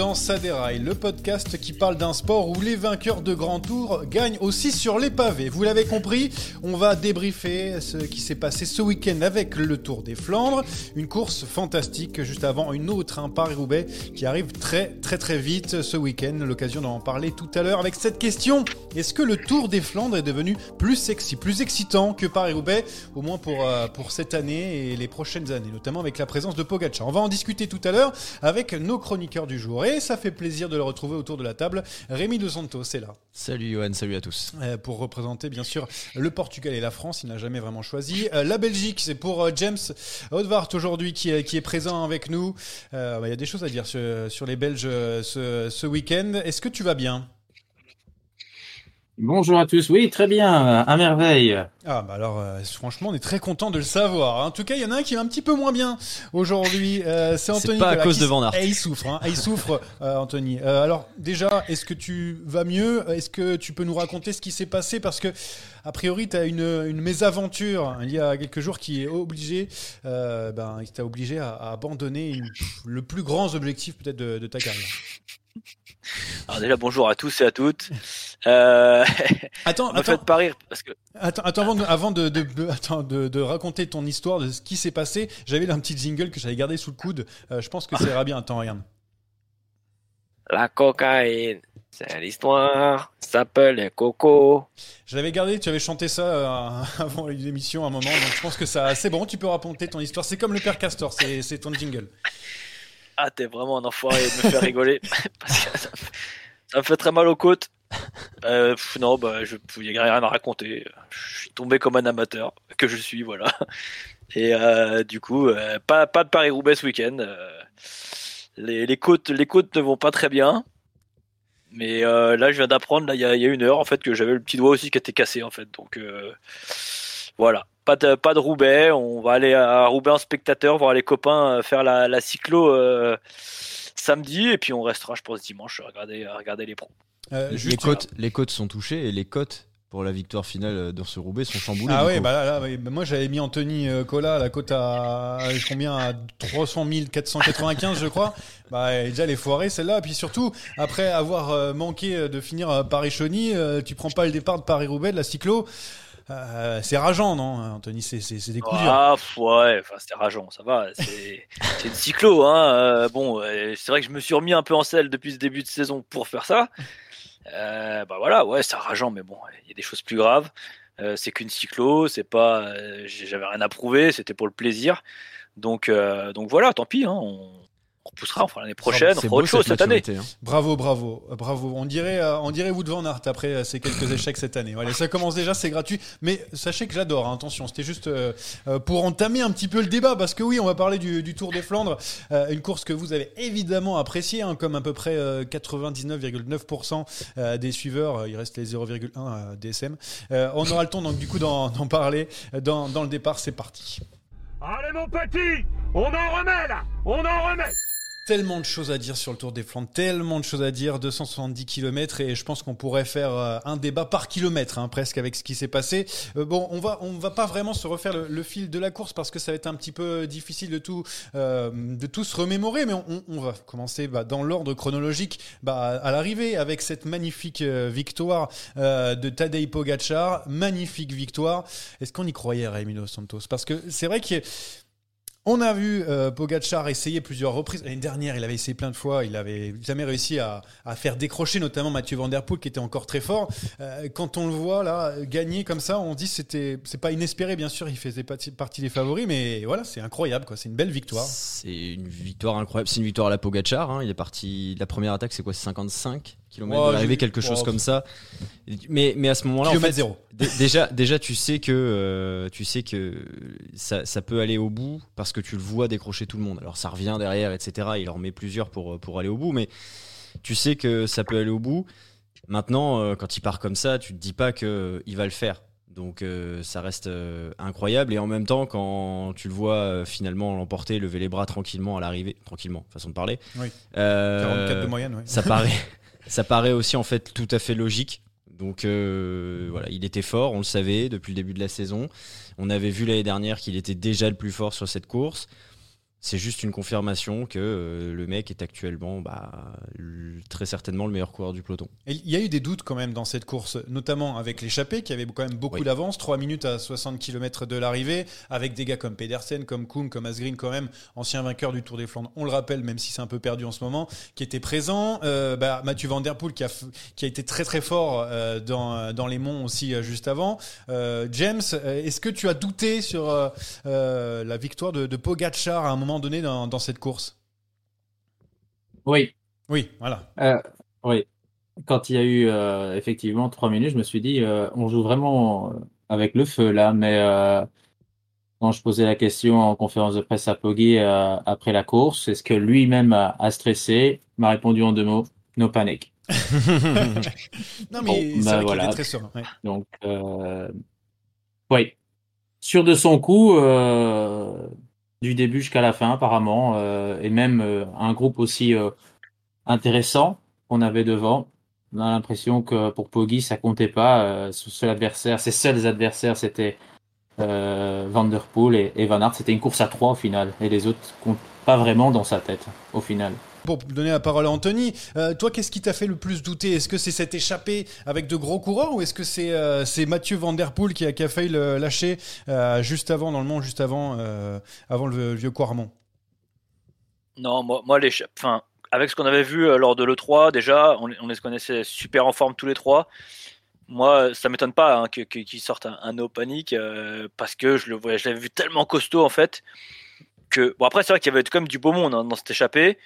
dans Saderail, le podcast qui parle d'un sport où les vainqueurs de Grand Tour gagnent aussi sur les pavés. Vous l'avez compris, on va débriefer ce qui s'est passé ce week-end avec le Tour des Flandres. Une course fantastique juste avant une autre, un Paris-Roubaix qui arrive très très très vite ce week-end. L'occasion d'en parler tout à l'heure avec cette question. Est-ce que le Tour des Flandres est devenu plus sexy, plus excitant que Paris-Roubaix Au moins pour, euh, pour cette année et les prochaines années, notamment avec la présence de Pogacar? On va en discuter tout à l'heure avec nos chroniqueurs du jour. Ça fait plaisir de le retrouver autour de la table. Rémi De Santos c'est là. Salut Johan, salut à tous. Euh, pour représenter bien sûr le Portugal et la France, il n'a jamais vraiment choisi. Euh, la Belgique, c'est pour euh, James Haudvart aujourd'hui qui, est- qui est présent avec nous. Bah, Il y a des choses à dire sur, sur les Belges ce, ce week-end. Est-ce que tu vas bien? Bonjour à tous. Oui, très bien, à merveille. Ah bah alors euh, franchement on est très content de le savoir. En tout cas il y en a un qui va un petit peu moins bien aujourd'hui. Euh, c'est Anthony. pas à cause qui de Van Aert. Eh, il souffre, hein. Eh, il souffre euh, Anthony. Euh, alors déjà est-ce que tu vas mieux? Est-ce que tu peux nous raconter ce qui s'est passé? Parce que a priori tu as une, une mésaventure il y a quelques jours qui est obligé, euh, ben qui t'a obligé à, à abandonner une- le plus grand objectif peut-être de, de ta carrière. Alors déjà bonjour à tous et à toutes. Euh, Attends, me attends, pas rire parce que Attends, attends, avant, de, avant de, de- de- attends, de, raconter ton histoire, de ce qui s'est passé, j'avais un petit jingle que j'avais gardé sous le coude. Euh, je pense que ça ira bien. Attends, regarde. la cocaïne, c'est l'histoire, ça s'appelle les cocos. Je l'avais gardé, tu avais chanté ça euh, avant l'émission à un moment, donc je pense que ça, c'est bon, tu peux raconter ton histoire. C'est comme le père Castor, c'est c'est ton jingle. Ah t'es vraiment un enfoiré de me faire rigoler parce que ça ça me fait très mal aux côtes. Euh, non bah je il y a rien à raconter. Je suis tombé comme un amateur que je suis voilà. Et euh, du coup euh, pas pas de Paris Roubaix ce week-end. Les, les côtes les côtes ne vont pas très bien. Mais là, je viens d'apprendre, il y, a, une heure, en fait, que j'avais le petit doigt aussi qui était cassé, en fait. Donc, voilà. Pas de, pas de Roubaix. On va aller à Roubaix en spectateur, voir les copains faire la, la cyclo samedi. Et puis, on restera, je pense, dimanche regarder, à regarder les pros. Euh, Les côtes, les côtes sont touchées et les cotes pour la victoire finale dans ce Roubaix sont chamboulées. Ah ouais, bah là, là, ouais, bah moi j'avais mis Anthony euh, Cola à la cote à, à combien à 300 495 je crois. Bah déjà les foirées celle-là. Et puis surtout après avoir euh, manqué de finir à Paris-Chauny, tu prends pas le départ de Paris-Roubaix de la cyclo. Euh, c'est rageant non Anthony? C'est des coups durs. Ah, ouais, enfin, c'était rageant, ça va. C'est c'est une cyclo, hein. euh, bon, euh, c'est vrai que je me suis remis un peu en selle depuis ce début de saison pour faire ça. Euh, bah voilà, ouais, c'est rageant, mais bon, il y a des choses plus graves. Euh, c'est qu'une cyclo, c'est pas, euh, j'avais rien à prouver, c'était pour le plaisir. Donc, euh, donc voilà, tant pis, hein, on, repoussera, on fera l'année prochaine, on C'est fera beau, autre chose cette année. hein. Bravo, bravo, bravo. On dirait, euh, on dirait Wood Van Aert après euh, ces quelques échecs cette année. Voilà, ça commence déjà, c'est gratuit. Mais sachez que j'adore. hein, attention, c'était juste euh, pour entamer un petit peu le débat parce que oui, on va parler du, du Tour des Flandres, euh, une course que vous avez évidemment appréciée, hein, comme à peu près euh, 99,9% euh, des suiveurs. Il reste les 0,1 euh, DSM. Euh, on aura le temps donc du coup d'en d'en parler dans, dans le départ. C'est parti. Allez mon petit, on en remet là, on en remet. Tellement de choses à dire sur le Tour des Flandres, tellement de choses à dire, 270 km et je pense qu'on pourrait faire euh, un débat par kilomètre hein, presque avec ce qui s'est passé. Euh, bon, on va on va pas vraiment se refaire le, fil de la course parce que ça va être un petit peu difficile de tout euh, de tout se remémorer, mais on, va commencer bah, dans l'ordre chronologique bah, à l'arrivée avec cette magnifique victoire de Tadej Pogacar, magnifique victoire. Est-ce qu'on y croyait, Dos Santos? Parce que c'est vrai a- on a vu euh, Pogacar essayer plusieurs reprises. L'année dernière, il avait essayé plein de fois. Il avait jamais réussi à, faire décrocher, notamment Mathieu Van qui était encore très fort. Euh, quand on le voit là gagner comme ça, on dit c'était c'est pas inespéré, bien sûr. Il faisait partie, des favoris, mais voilà, c'est incroyable, quoi. C'est une belle victoire. C'est une victoire incroyable. C'est une victoire à la Pogacar. hein. Il est parti. La première attaque, c'est quoi C'est 55 de l'arrivée, j'ai- quelque chose comme ça. Mais, mais à ce moment-là, en fait, zéro. dé- déjà, déjà, tu sais que euh, tu sais que ça, ça peut aller au bout parce que tu le vois décrocher tout le monde. Alors ça revient derrière, etc. Il en met plusieurs pour pour aller au bout, mais tu sais que ça peut aller au bout. Maintenant, euh, quand il part comme ça, tu te dis pas que il va le faire. Donc euh, ça reste euh, incroyable et en même temps quand tu le vois euh, finalement l'emporter, lever les bras tranquillement à l'arrivée, tranquillement, façon de parler. Oui. euh, 44 de moyenne, ouais. ça paraît, ça paraît aussi en fait tout à fait logique. Donc euh, voilà, il était fort, on le savait depuis le début de la saison. On avait vu l'année dernière qu'il était déjà le plus fort sur cette course. C'est juste une confirmation que euh, le mec est actuellement bah, très certainement le meilleur coureur du peloton. Et il y a eu des doutes quand même dans cette course, notamment avec l'échappée qui avait quand même beaucoup Oui. d'avance, 3 minutes à 60 km de l'arrivée, avec des gars comme Pedersen, comme Kuhn, comme Asgreen quand même, ancien vainqueur du Tour des Flandres, on le rappelle, même si c'est un peu perdu en ce moment, qui était présent. Euh, bah, Mathieu Van Der Poel qui a, f- qui a été très très fort euh, dans, dans les monts aussi juste avant. James, est-ce que tu as douté sur la victoire de, de Pogacar à un moment donné dans, dans cette course Oui, Oui, voilà. euh, oui. Quand il y a eu euh, effectivement trois minutes, je me suis dit, euh, on joue vraiment avec le feu là. Mais quand je posais la question en conférence de presse à Poggi après la course, est-ce que lui-même a, a stressé? M'a répondu en deux mots, no panic. Non, mais Bon, c'est bah voilà. très ouais. Donc, oui, sûr de son coup, euh, du début jusqu'à la fin, apparemment, euh, et même euh, un groupe aussi euh, intéressant qu'on avait devant. On a l'impression que pour Poggi, ça comptait pas. Euh, son seul adversaire, ses seuls adversaires, c'était euh, Van Der et, et Van Aert. C'était une course à trois au final, et les autres comptent pas vraiment dans sa tête au final. Pour donner la parole à Anthony, euh, toi, qu'est-ce qui t'a fait le plus douter? Est-ce que c'est cette échappée avec de gros coureurs ou est-ce que c'est euh, Mathieu Van Der Poel qui a, failli le lâcher euh, juste avant, dans le monde, juste avant, avant le, vieux Quarmont? Non, moi, moi les, enfin, avec ce qu'on avait vu lors de l'E3, déjà, on, les- on les connaissait super en forme tous les trois. Moi, ça m'étonne pas hein, qu'ils sortent un, no panic euh, parce que je l'avais vu tellement costaud en fait que bon après c'est vrai qu'il y avait quand même du beau monde hein, dans cette échappée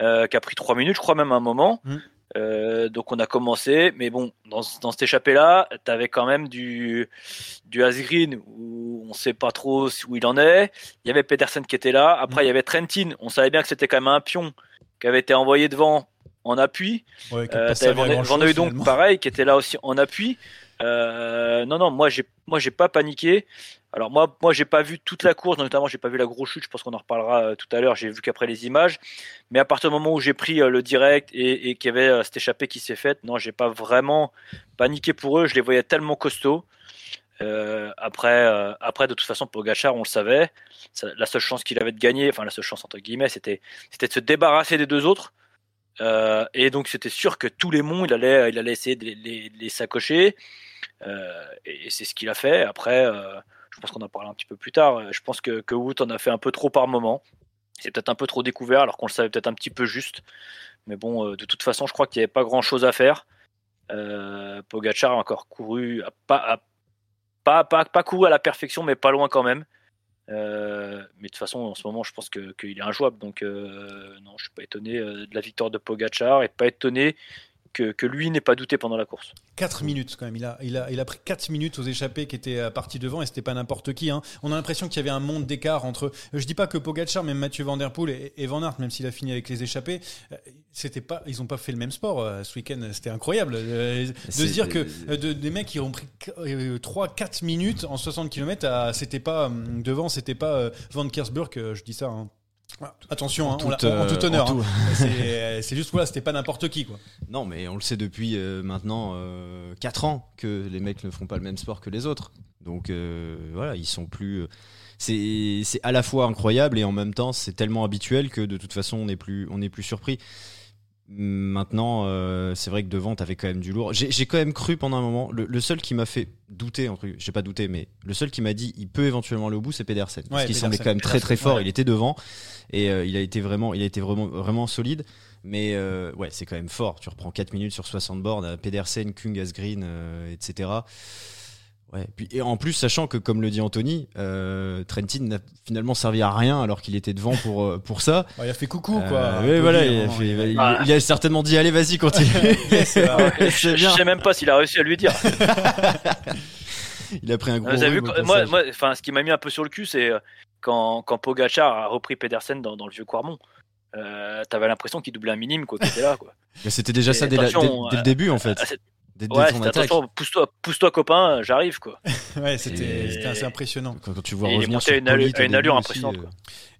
euh, qui a pris trois minutes, je crois même à un moment. Mm. Euh, donc on a commencé, mais bon, dans, dans cette échappée-là, tu avais quand même du, du Asgreen où on sait pas trop où il en est. Il y avait Peterson qui était là. Après, il y avait Trentin. On savait bien que c'était quand même un pion qui avait été envoyé devant en appui. ouais, qui a Euh, pas t'avais servi à Van, grand-chose, Van Hooydonk, finalement. pareil, qui était là aussi en appui. Euh, non, non, moi j'ai, moi j'ai pas paniqué. Alors moi, moi j'ai pas vu toute la course, notamment j'ai pas vu la grosse chute. Je pense qu'on en reparlera euh, tout à l'heure. J'ai vu qu'après les images. Mais à partir du moment où j'ai pris euh, le direct et, qu'il y avait cette échappée qui s'est faite, non, j'ai pas vraiment paniqué pour eux. Je les voyais tellement costauds. Après, après, de toute façon, pour Gachard, on le savait. La seule chance qu'il avait de gagner, enfin la seule chance entre guillemets, c'était, c'était de se débarrasser des deux autres. Et donc c'était sûr que tous les monts, il allait, il allait essayer de les sacocher. Euh, et, c'est ce qu'il a fait. Après, euh, je pense qu'on en parlera un petit peu plus tard. Je pense que, que Wout en a fait un peu trop par moment. C'est peut-être un peu trop découvert, alors qu'on le savait peut-être un petit peu juste. Mais bon, euh, de toute façon, je crois qu'il n'y avait pas grand-chose à faire. Euh, Pogacar a encore couru, pas, pas, pas, pas couru à la perfection, mais pas loin quand même. Euh, mais de toute façon, en ce moment, je pense que- qu'il est injouable. Donc, euh, non, je suis pas étonné euh, de la victoire de Pogachar et pas étonné que, que lui n'ait pas douté pendant la course. 4 minutes quand même. Il a, il a, il a pris 4 minutes aux échappés qui étaient euh, partis devant et c'était pas n'importe qui. hein. On a l'impression qu'il y avait un monde d'écart entre. Je dis pas que Pogacar, même Mathieu Van Der Poel et, et Van Aert, même s'il a fini avec les échappés, euh, c'était pas, ils ont pas fait le même sport euh, ce week-end. C'était incroyable euh, de se dire que euh, de- des mecs qui ont pris 3-4 minutes en 60 km, c'était pas devant, c'était pas Van Kersburg. je dis ça. hein. Ah, Attention, hein, on en, tout euh, honneur. hein. C'est juste voilà, c'était pas n'importe qui quoi. Non, mais on le sait depuis euh, maintenant 4 ans que les mecs ne font pas le même sport que les autres. Donc euh, voilà, ils sont plus. euh, C'est à la fois incroyable et en même temps c'est tellement habituel que de toute façon on n'est plus, on n'est plus surpris. Maintenant, euh, c'est vrai que devant, t'avais quand même du lourd. J'ai quand même cru pendant un moment. Le, le seul qui m'a fait douter, entre j'ai pas douté, mais le seul qui m'a dit il peut éventuellement aller au bout, c'est Pedersen. Parce Ouais, qu'il Pedersen. semblait quand même très très fort. Ouais. Il était devant et euh, il a été vraiment, il a été vraiment, vraiment solide. Mais euh, ouais, c'est quand même fort. Tu reprends 4 minutes sur 60 bornes, à Pedersen, Kung, Asgreen, etc. Ouais. Puis, et en plus, sachant que, comme le dit Anthony, euh, Trentin n'a finalement servi à rien alors qu'il était devant pour, euh, pour ça. Il a fait coucou quoi. Euh, ouais, peu voilà, dire, il a, fait- il- il- Ah. il a certainement dit allez, vas-y, continue. Je, je sais même pas s'il a réussi à lui dire. Il a pris un gros Vous avez vu, moi, moi, enfin, ce qui m'a mis un peu sur le cul, c'est euh, quand, quand Pogachar a repris Pedersen dans, dans le vieux Quarmont. Euh, T'avais l'impression qu'il doublait un minime, quoi, qui était là, quoi. Mais c'était déjà Et ça dès, la- attention, dès- dès le début en fait. Dès, dès ouais, attention, pousse-toi, pousse-toi, copain, j'arrive, quoi. Ouais, c'était assez impressionnant. Quand, quand tu vois Et il est sur une allure- une impressionnante, aussi, quoi. euh,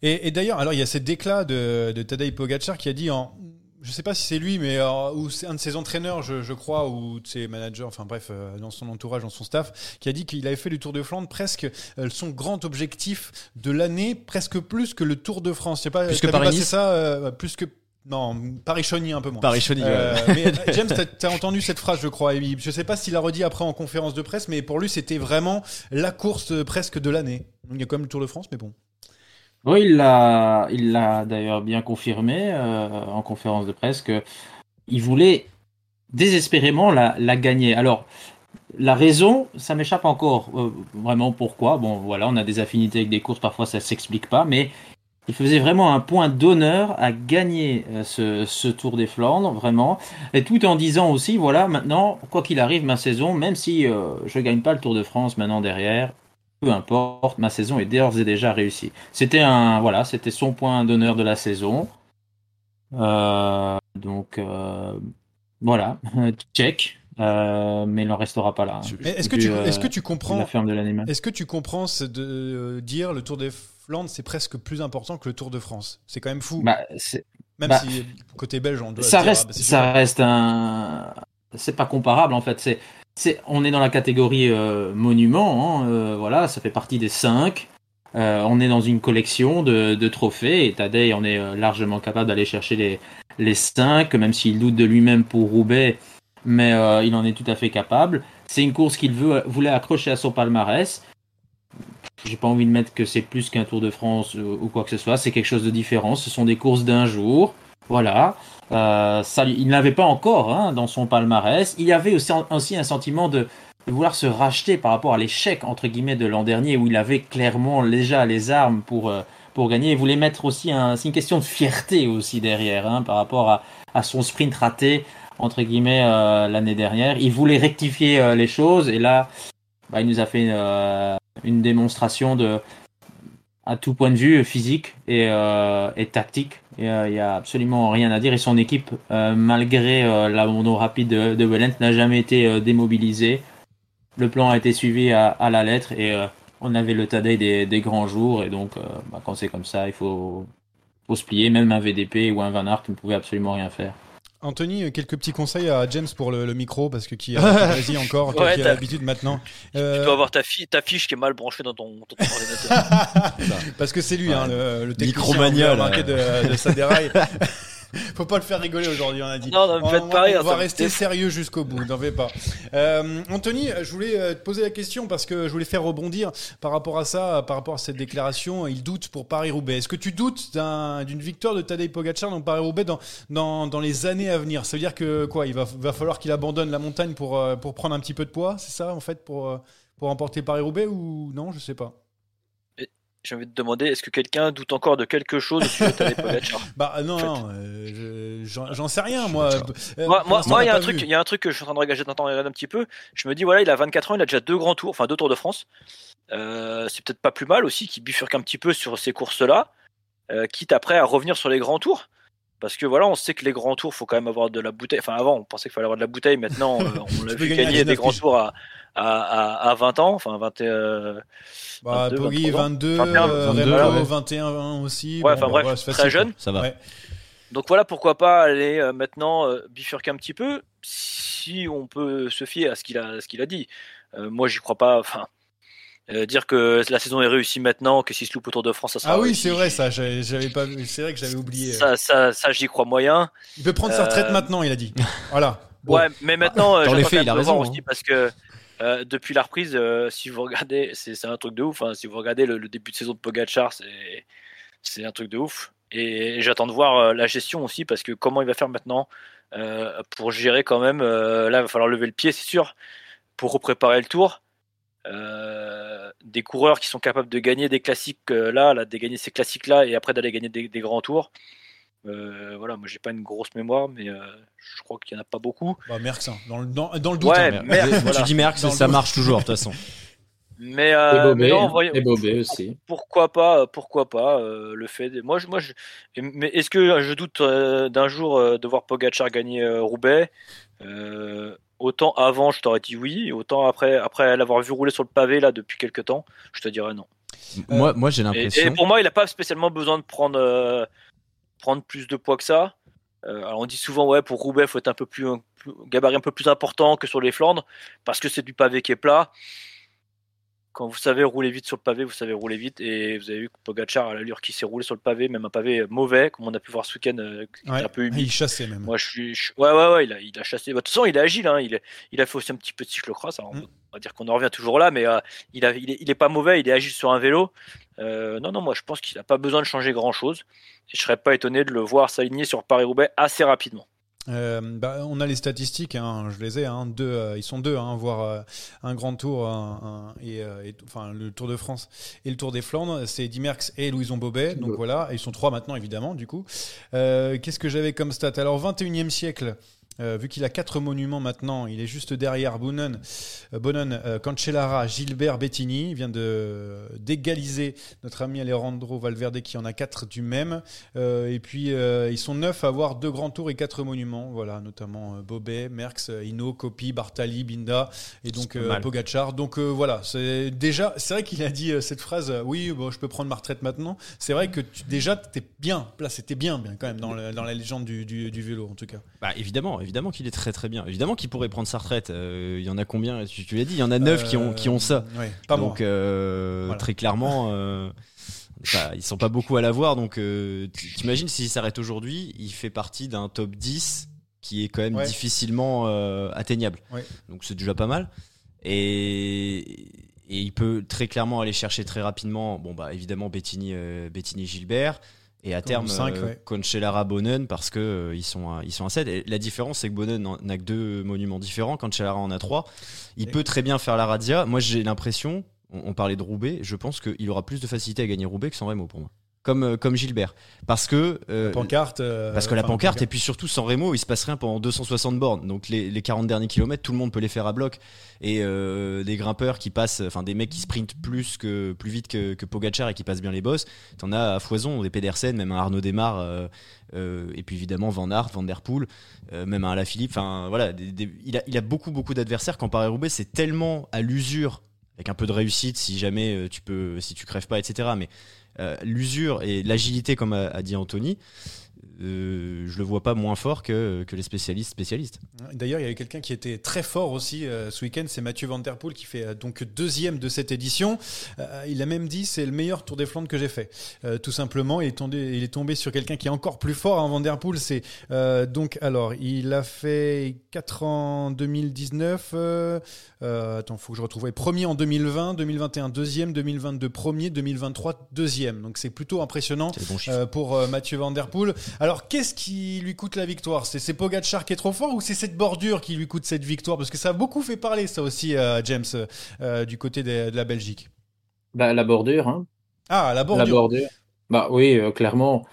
Et, et d'ailleurs, alors il y a cet éclat de, de Tadej Pogacar qui a dit en je sais pas si c'est lui, mais euh, ou c'est un de ses entraîneurs, je, je crois, ou de ses managers, enfin bref, euh, dans son entourage, dans son staff, qui a dit qu'il avait fait le Tour de Flandre presque euh, son grand objectif de l'année, presque plus que le Tour de France. Je sais pas, Plus que Paris-Nice passer ça, euh, plus que non, Paris-Chauny un peu moins. Paris Chauny. Euh, mais James, t'as- t'as entendu cette phrase, je crois. et Je sais pas s'il a redit après en conférence de presse, mais pour lui, c'était vraiment la course euh, presque de l'année. Il y a quand même le Tour de France, mais bon. Oui, il l'a, il l'a d'ailleurs bien confirmé euh, en conférence de presse que il voulait désespérément la, la gagner. Alors, la raison, ça m'échappe encore euh, vraiment pourquoi. Bon, voilà, on a des affinités avec des courses, parfois ça s'explique pas, mais il faisait vraiment un point d'honneur à gagner euh, ce, ce Tour des Flandres, vraiment, et tout en disant aussi, voilà, maintenant, quoi qu'il arrive, ma saison, même si euh, je gagne pas le Tour de France maintenant derrière, peu importe, ma saison est d'ores et déjà réussie. C'était un, voilà, c'était son point d'honneur de la saison. Euh, donc euh, voilà, check. Euh, mais il n'en restera pas là. hein. Est-ce que, tu, est-ce que tu la comprends ferme de l'animal. Est-ce que tu comprends de dire le Tour des Flandres, c'est presque plus important que le Tour de France C'est quand même fou. Bah, même bah, si côté belge, on doit ça dire, ah, reste, bah, ça reste un. C'est pas comparable en fait. C'est, c'est, on est dans la catégorie euh, monument. hein, euh, voilà, ça fait partie des cinq. Euh, on est dans une collection de, de trophées et Tadej, on est euh, largement capable d'aller chercher les, les cinq, même s'il doute de lui-même pour Roubaix, mais il en est tout à fait capable. C'est une course qu'il veut, voulait accrocher à son palmarès. J'ai pas envie de mettre que c'est plus qu'un Tour de France euh, ou quoi que ce soit. C'est quelque chose de différent. Ce sont des courses d'un jour. Voilà. Euh, ça, il n'avait pas encore hein, dans son palmarès. Il avait aussi, aussi un sentiment de, vouloir se racheter par rapport à l'échec entre guillemets de l'an dernier où il avait clairement déjà les armes pour euh, pour gagner. Il voulait mettre aussi c'est une question de fierté aussi derrière hein, par rapport à, à son sprint raté entre guillemets euh, l'année dernière. Il voulait rectifier les choses et là, bah, il nous a fait une démonstration de à tout point de vue physique et, euh, et tactique. Euh, Il y a absolument rien à dire. Et son équipe, euh, malgré l'abandon rapide de, de n'a jamais été démobilisée. Le plan a été suivi à, la lettre et on avait le Tadej des, des grands jours. Et donc, bah, quand c'est comme ça, il faut, faut se plier. Même un VDP ou un Van Aert ne pouvait absolument rien faire. Anthony, euh, quelques petits conseils à James pour le, le micro, parce que qui a vas-y encore, toi Ouais, qui a t'as- l'habitude maintenant. Euh, Tu dois avoir ta, fi- ta fiche qui est mal branchée dans ton, dans ton ordinateur. Parce que c'est lui, hein, le, le technicien Micromania, là. remarqué de, de sa déraille. Faut pas le faire rigoler aujourd'hui, on a dit. Non, non, me faites on- pas rire, on va rester sérieux jusqu'au bout, n'en fais pas. Euh, Anthony, je voulais euh, te poser la question parce que je voulais faire rebondir par rapport à ça, par rapport à cette déclaration. Il doute pour Paris-Roubaix. Est-ce que tu doutes d'un- d'une victoire de Tadej Pogacar dans Paris-Roubaix dans, dans, dans les années à venir? Ça veut dire que quoi Il va, va falloir qu'il abandonne la montagne pour, euh, pour prendre un petit peu de poids, c'est ça en fait, pour, pour remporter Paris-Roubaix ou non? Je sais pas. J'ai envie de te demander, est-ce que quelqu'un doute encore de quelque chose Pogacar Bah non, En fait. non, euh, je- j'en sais rien moi. Euh, Moi, il y a un truc, y a un truc que je suis en train de regarder un petit peu. Je me dis voilà, il a 24 ans, il a déjà deux grands tours, enfin deux tours de France. Euh, c'est peut-être pas plus mal aussi qu'il bifurque un petit peu sur ces courses-là, euh, quitte après à revenir sur les grands tours. Parce que voilà, on sait que les grands tours, faut quand même avoir de la bouteille. Enfin, avant, on pensait qu'il fallait avoir de la bouteille. Maintenant, euh, on l'a vu gagner gagner des 19 grands tours à, à, à, à 20 ans. Enfin, 20, euh, Bah, 22, Poggi 23 ans. 22, 21, euh, 22, Remco ouais. 21 20 aussi. Ouais, Bon, enfin bah, bref, très facile, jeune. Ça va. Ouais. Donc voilà, pourquoi pas aller euh, maintenant euh, bifurquer un petit peu, si on peut se fier à ce qu'il a, ce qu'il a dit. Euh, moi, j'y crois pas. Enfin, euh, dire que la saison est réussie maintenant, que s'il se loupe autour de France, ça sera Ah oui, c'est vrai ça, j'avais pas vu, c'est vrai que j'avais oublié. Ça, ça, ça, j'y crois moyen. Il peut prendre sa retraite maintenant, il a dit. Voilà. Bon. Ouais, mais maintenant, Dans les faits, il a raison, aussi hein. parce que euh, depuis la reprise, euh, si vous regardez, c'est un truc de ouf. hein. Si vous regardez le, début de saison de Pogacar, c'est un truc de ouf. Et j'attends de voir euh, la gestion aussi parce que comment il va faire maintenant pour gérer quand même. là, il va falloir lever le pied, c'est sûr, pour repréparer le tour. Des coureurs qui sont capables de gagner des classiques là, de gagner ces classiques là et après d'aller gagner des grands tours. Euh, voilà, moi j'ai pas une grosse mémoire, mais euh, je crois qu'il y en a pas beaucoup. Bah, Merckx, hein, dans, le, dans, dans le doute. Ouais, hein. Tu voilà. dis Merckx, ça marche toujours de toute façon. Mais, Et euh, mais Bobé, non, et Bobé aussi. pourquoi pas, pourquoi pas euh, le fait. de- Moi, je, moi, je, mais est-ce que je doute euh, d'un jour euh, de voir Pogacar gagner euh, Roubaix? Euh, Autant avant, je t'aurais dit oui, autant après, après l'avoir vu rouler sur le pavé là depuis quelques temps, je te dirais non. Moi, moi j'ai Et, l'impression. et pour moi, il n'a pas spécialement besoin de prendre, euh, prendre plus de poids que ça. Euh, alors on dit souvent ouais pour Roubaix faut être un peu plus, un, gabarit un peu plus important que sur les Flandres parce que c'est du pavé qui est plat. Quand vous savez rouler vite sur le pavé, vous savez rouler vite et vous avez vu que Pogacar à l'allure qui s'est roulé sur le pavé, même un pavé mauvais comme on a pu voir ce week-end, euh, Ouais. un peu humide. Il chassait même. Moi, je suis. je- Ouais, ouais, ouais, il a, il a chassé. Bah, De toute façon, il est agile. Hein. Il, est- il a fait aussi un petit peu de cyclocross. Alors, Mm. On va dire qu'on en revient toujours là, mais euh, il, a, il, est, il est pas mauvais. Il est agile sur un vélo. Euh, non, non, moi, je pense qu'il n'a pas besoin de changer grand-chose. Je serais pas étonné de le voir s'aligner sur Paris-Roubaix assez rapidement. Euh, bah, on a les statistiques, hein, je les ai, hein, deux, euh, ils sont deux, hein, voire euh, un grand tour un- un- et, et- enfin le Tour de France et le Tour des Flandres, c'est Eddy Merckx et Louison Bobet, donc voilà, et ils sont trois maintenant évidemment du coup. Qu'est-ce que j'avais comme stat? Alors 21e siècle. Euh, vu qu'il a quatre monuments maintenant, il est juste derrière euh, Bonnen, euh, Cancellara, Gilbert, Bettini. Il vient de d'égaliser notre ami Alejandro Valverde qui en a quatre du même. Euh, et puis ils sont neuf à avoir deux grands tours et quatre monuments, voilà, notamment Bobet, Merckx, Hinault, Coppi, Bartali, Binda et donc. Pogacar. Donc voilà, c'est déjà, c'est vrai qu'il a dit cette phrase, oui, bon, je peux prendre ma retraite maintenant. C'est vrai que tu, déjà t'es bien placé, t'es bien, bien quand même dans, le- dans la légende du, du- du vélo en tout cas. Bah, évidemment, évidemment qu'il est très très bien. Évidemment qu'il pourrait prendre sa retraite. Euh, Il y en a combien Tu, tu l'as dit, il y en a neuf qui, ont, qui ont ça. Euh, ouais, pas donc euh, Voilà. très clairement, bah, ils sont pas beaucoup à l'avoir. Donc t'imagines s'il s'arrête aujourd'hui, il fait partie d'un top 10 qui est quand même Ouais. difficilement atteignable. Ouais. Donc c'est déjà pas mal. Et, et il peut très clairement aller chercher très rapidement, bon bah évidemment Bettini, euh, Bettini Gilbert. Et à terme, cinq, euh, ouais. Cancellara Bonnen parce que euh, ils sont à, ils sont à 7 et la différence c'est que Bonnen n'en- n'a que deux monuments différents. Cancellara en a trois. Il Et- peut très bien faire la radia. Moi j'ai l'impression on, on parlait de Roubaix je pense qu'il aura plus de facilité à gagner Roubaix que San Remo pour moi comme, euh, comme Gilbert parce que euh, pancarte. euh, parce que la pancarte, et puis surtout San Remo, il se passe rien pendant 260 bornes. Donc les, les 40 derniers kilomètres, tout le monde peut les faire à bloc. Et euh, des grimpeurs qui passent, enfin des mecs qui sprintent plus que plus vite que, que Pogacar et qui passent bien les bosses. T'en as à foison, des Pedersen, même un Arnaud Desmar, et puis évidemment Van Aert, Van Der Poel, même un Alaphilippe. Enfin voilà, des- des- il, a, il a beaucoup beaucoup d'adversaires. Quand Paris Roubaix, c'est tellement à l'usure, avec un peu de réussite, si jamais tu peux, si tu crèves pas, etc. Mais l'usure et l'agilité, comme a, a dit Anthony, euh, je le vois pas moins fort que, que les spécialistes spécialistes. D'ailleurs, il y avait quelqu'un qui était très fort aussi euh, ce week-end, c'est Mathieu Van Der Poel qui fait euh, donc deuxième de cette édition. Euh, il a même dit c'est le meilleur Tour des Flandres que j'ai fait. Tout simplement, il est tombé, il est tombé sur quelqu'un qui est encore plus fort. Hein, Van Der Poel, c'est donc alors il a fait 4 en 2019. Euh, euh, attends, faut que je retrouve. Premier en 2020, 2021 deuxième, 2022 premier, 2023 deuxième. Donc c'est plutôt impressionnant. Pour Mathieu Van Der Poel. Alors, qu'est-ce qui lui coûte la victoire? C'est Pogacar qui est trop fort ou c'est cette bordure qui lui coûte cette victoire? Parce que ça a beaucoup fait parler, ça aussi, euh, James, euh, du côté des- de la Belgique. Bah, la bordure, hein. Ah, la La bordure. bordure. Bah oui, euh, clairement.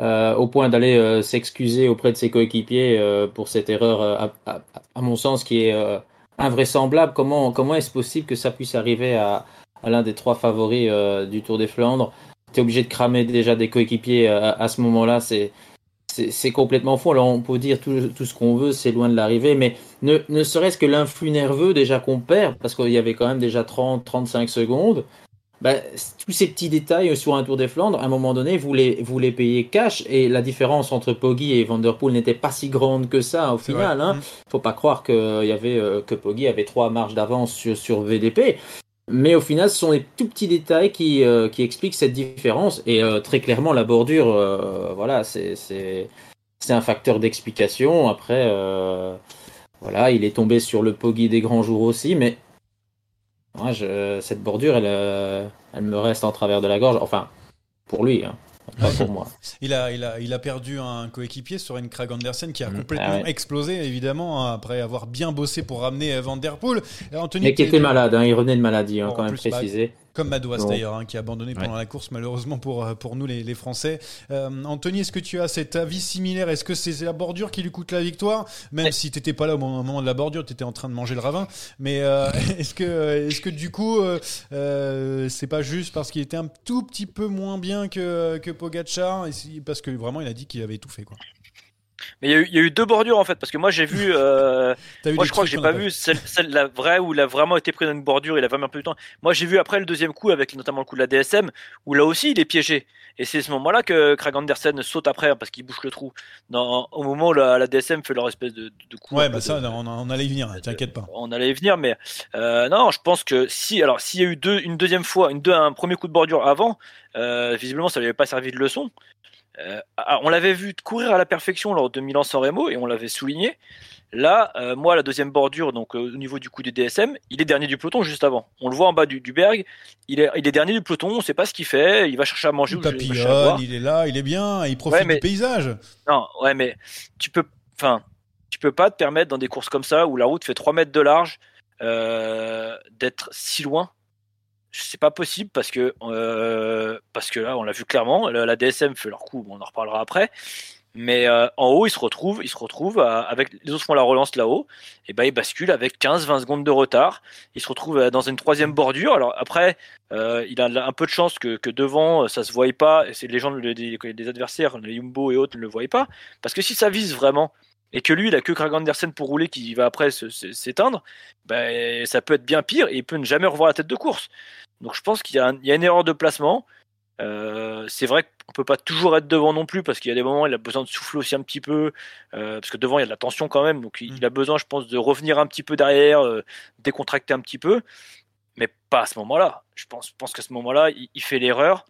Euh, au point d'aller euh, s'excuser auprès de ses coéquipiers euh, pour cette erreur, euh, à, à- à mon sens, qui est euh, invraisemblable. Comment, comment est-ce possible que ça puisse arriver à, à l'un des trois favoris euh, du Tour des Flandres? Tu es obligé de cramer déjà des coéquipiers euh, à, à ce moment-là. C'est, c'est, complètement fou. Alors on peut dire tout, tout ce qu'on veut, c'est loin de l'arrivée, mais ne, ne serait-ce que l'influx nerveux déjà qu'on perd, parce qu'il y avait quand même déjà 30-35 secondes. Ben, tous ces petits détails sur un Tour des Flandres, à un moment donné, vous les, vous les payez cash et la différence entre Poggi et Van Der Poel n'était pas si grande que ça au final. Hein. Mm. Faut pas croire que, il y avait, euh, que Poggi avait trois marges d'avance sur, sur VDP. Mais au final, ce sont des tout petits détails qui, euh, expliquent cette différence. Et euh, très clairement, la bordure, euh, voilà, c'est un facteur d'explication. Après, voilà, il est tombé sur le Poggi des grands jours aussi, mais cette bordure, elle, elle me reste en travers de la gorge. Enfin, pour lui, hein, pas pour moi. Il a, il, a, il a perdu un coéquipier sur une Krag Andersen qui a Mm. complètement Ah ouais. explosé, évidemment, hein, après avoir bien bossé pour ramener Van Der Poel. Et Anthony, Mais qui était malade, hein, il revenait de maladie, hein, Bon, quand même plus, bah, précisé. Comme Madouas d'ailleurs, hein, qui a abandonné pendant la course malheureusement pour, euh, pour nous les, les Français. Euh, Anthony, est-ce que tu as cet avis similaire? Est-ce que c'est la bordure qui lui coûte la victoire? Même si tu n'étais pas là au moment, de la bordure, tu étais en train de manger le ravin. Mais euh, est-ce que, est que du coup, euh, euh, c'est pas juste parce qu'il était un tout petit peu moins bien que, que Pogacar? Et si- Parce que vraiment, il a dit qu'il avait tout fait. Quoi. Mais il y, a eu- il y a eu deux bordures en fait, parce que moi j'ai vu. euh, moi je crois que j'ai pas vu celle, celle la vraie où il a vraiment été pris dans une bordure, il a vraiment un peu de temps. Moi j'ai vu après le deuxième coup, avec notamment le coup de la DSM, où là aussi il est piégé. Et c'est ce moment-là que Craig Anderson saute après, hein, parce qu'il bouche le trou. Dans, au moment où la, la DSM fait leur espèce de, de coup. Ouais, bah de- ça, on, on allait y venir, t'inquiète pas. on allait y venir, mais euh, non, je pense que si, alors s'il y a eu deux, une deuxième fois, une deux, un premier coup de bordure avant, euh, visiblement ça lui avait pas servi de leçon. Euh, ah, on l'avait vu courir à la perfection lors de Milan-San Remo et on l'avait souligné. Là, euh, moi, la deuxième bordure, donc euh, au niveau du coup du DSM, il est dernier du peloton juste avant. On le voit en bas du, du berg. Il est, il est dernier du peloton. On sait pas ce qu'il fait. Il va chercher à manger Il ou il à il est là, il est bien, il profite Ouais, mais- du paysage. Non, ouais, mais tu peux, enfin, tu peux pas te permettre dans des courses comme ça où la route fait 3 mètres de large d'être si loin. C'est pas possible parce que euh, parce que là, on l'a vu clairement. La, DSM fait leur coup, on en reparlera après. Mais euh, en haut, ils se retrouvent, ils se retrouvent à- avec les autres font la relance là-haut, et ben ils basculent avec 15-20 secondes de retard. Ils se retrouvent euh, dans une troisième bordure. Alors après, euh, il a un peu de chance que, que devant euh, ça se voyait pas, et c'est les gens le- des, des adversaires, les Jumbo et autres ne le voyaient pas, parce que si ça vise vraiment et que lui il a que Craig Anderson pour rouler qui va après s'éteindre, ben ça peut être bien pire et il peut ne jamais revoir la tête de course. Donc je pense qu'il y, a un- il y a une erreur de placement. Euh, c'est vrai qu'on peut pas toujours être devant non plus parce qu'il y a des moments où il a besoin de souffler aussi un petit peu euh, parce que devant il y a de la tension quand même donc il, Mm. a besoin je pense de revenir un petit peu derrière euh, décontracter un petit peu mais pas à ce moment-là je pense, qu'à ce moment-là il, il fait l'erreur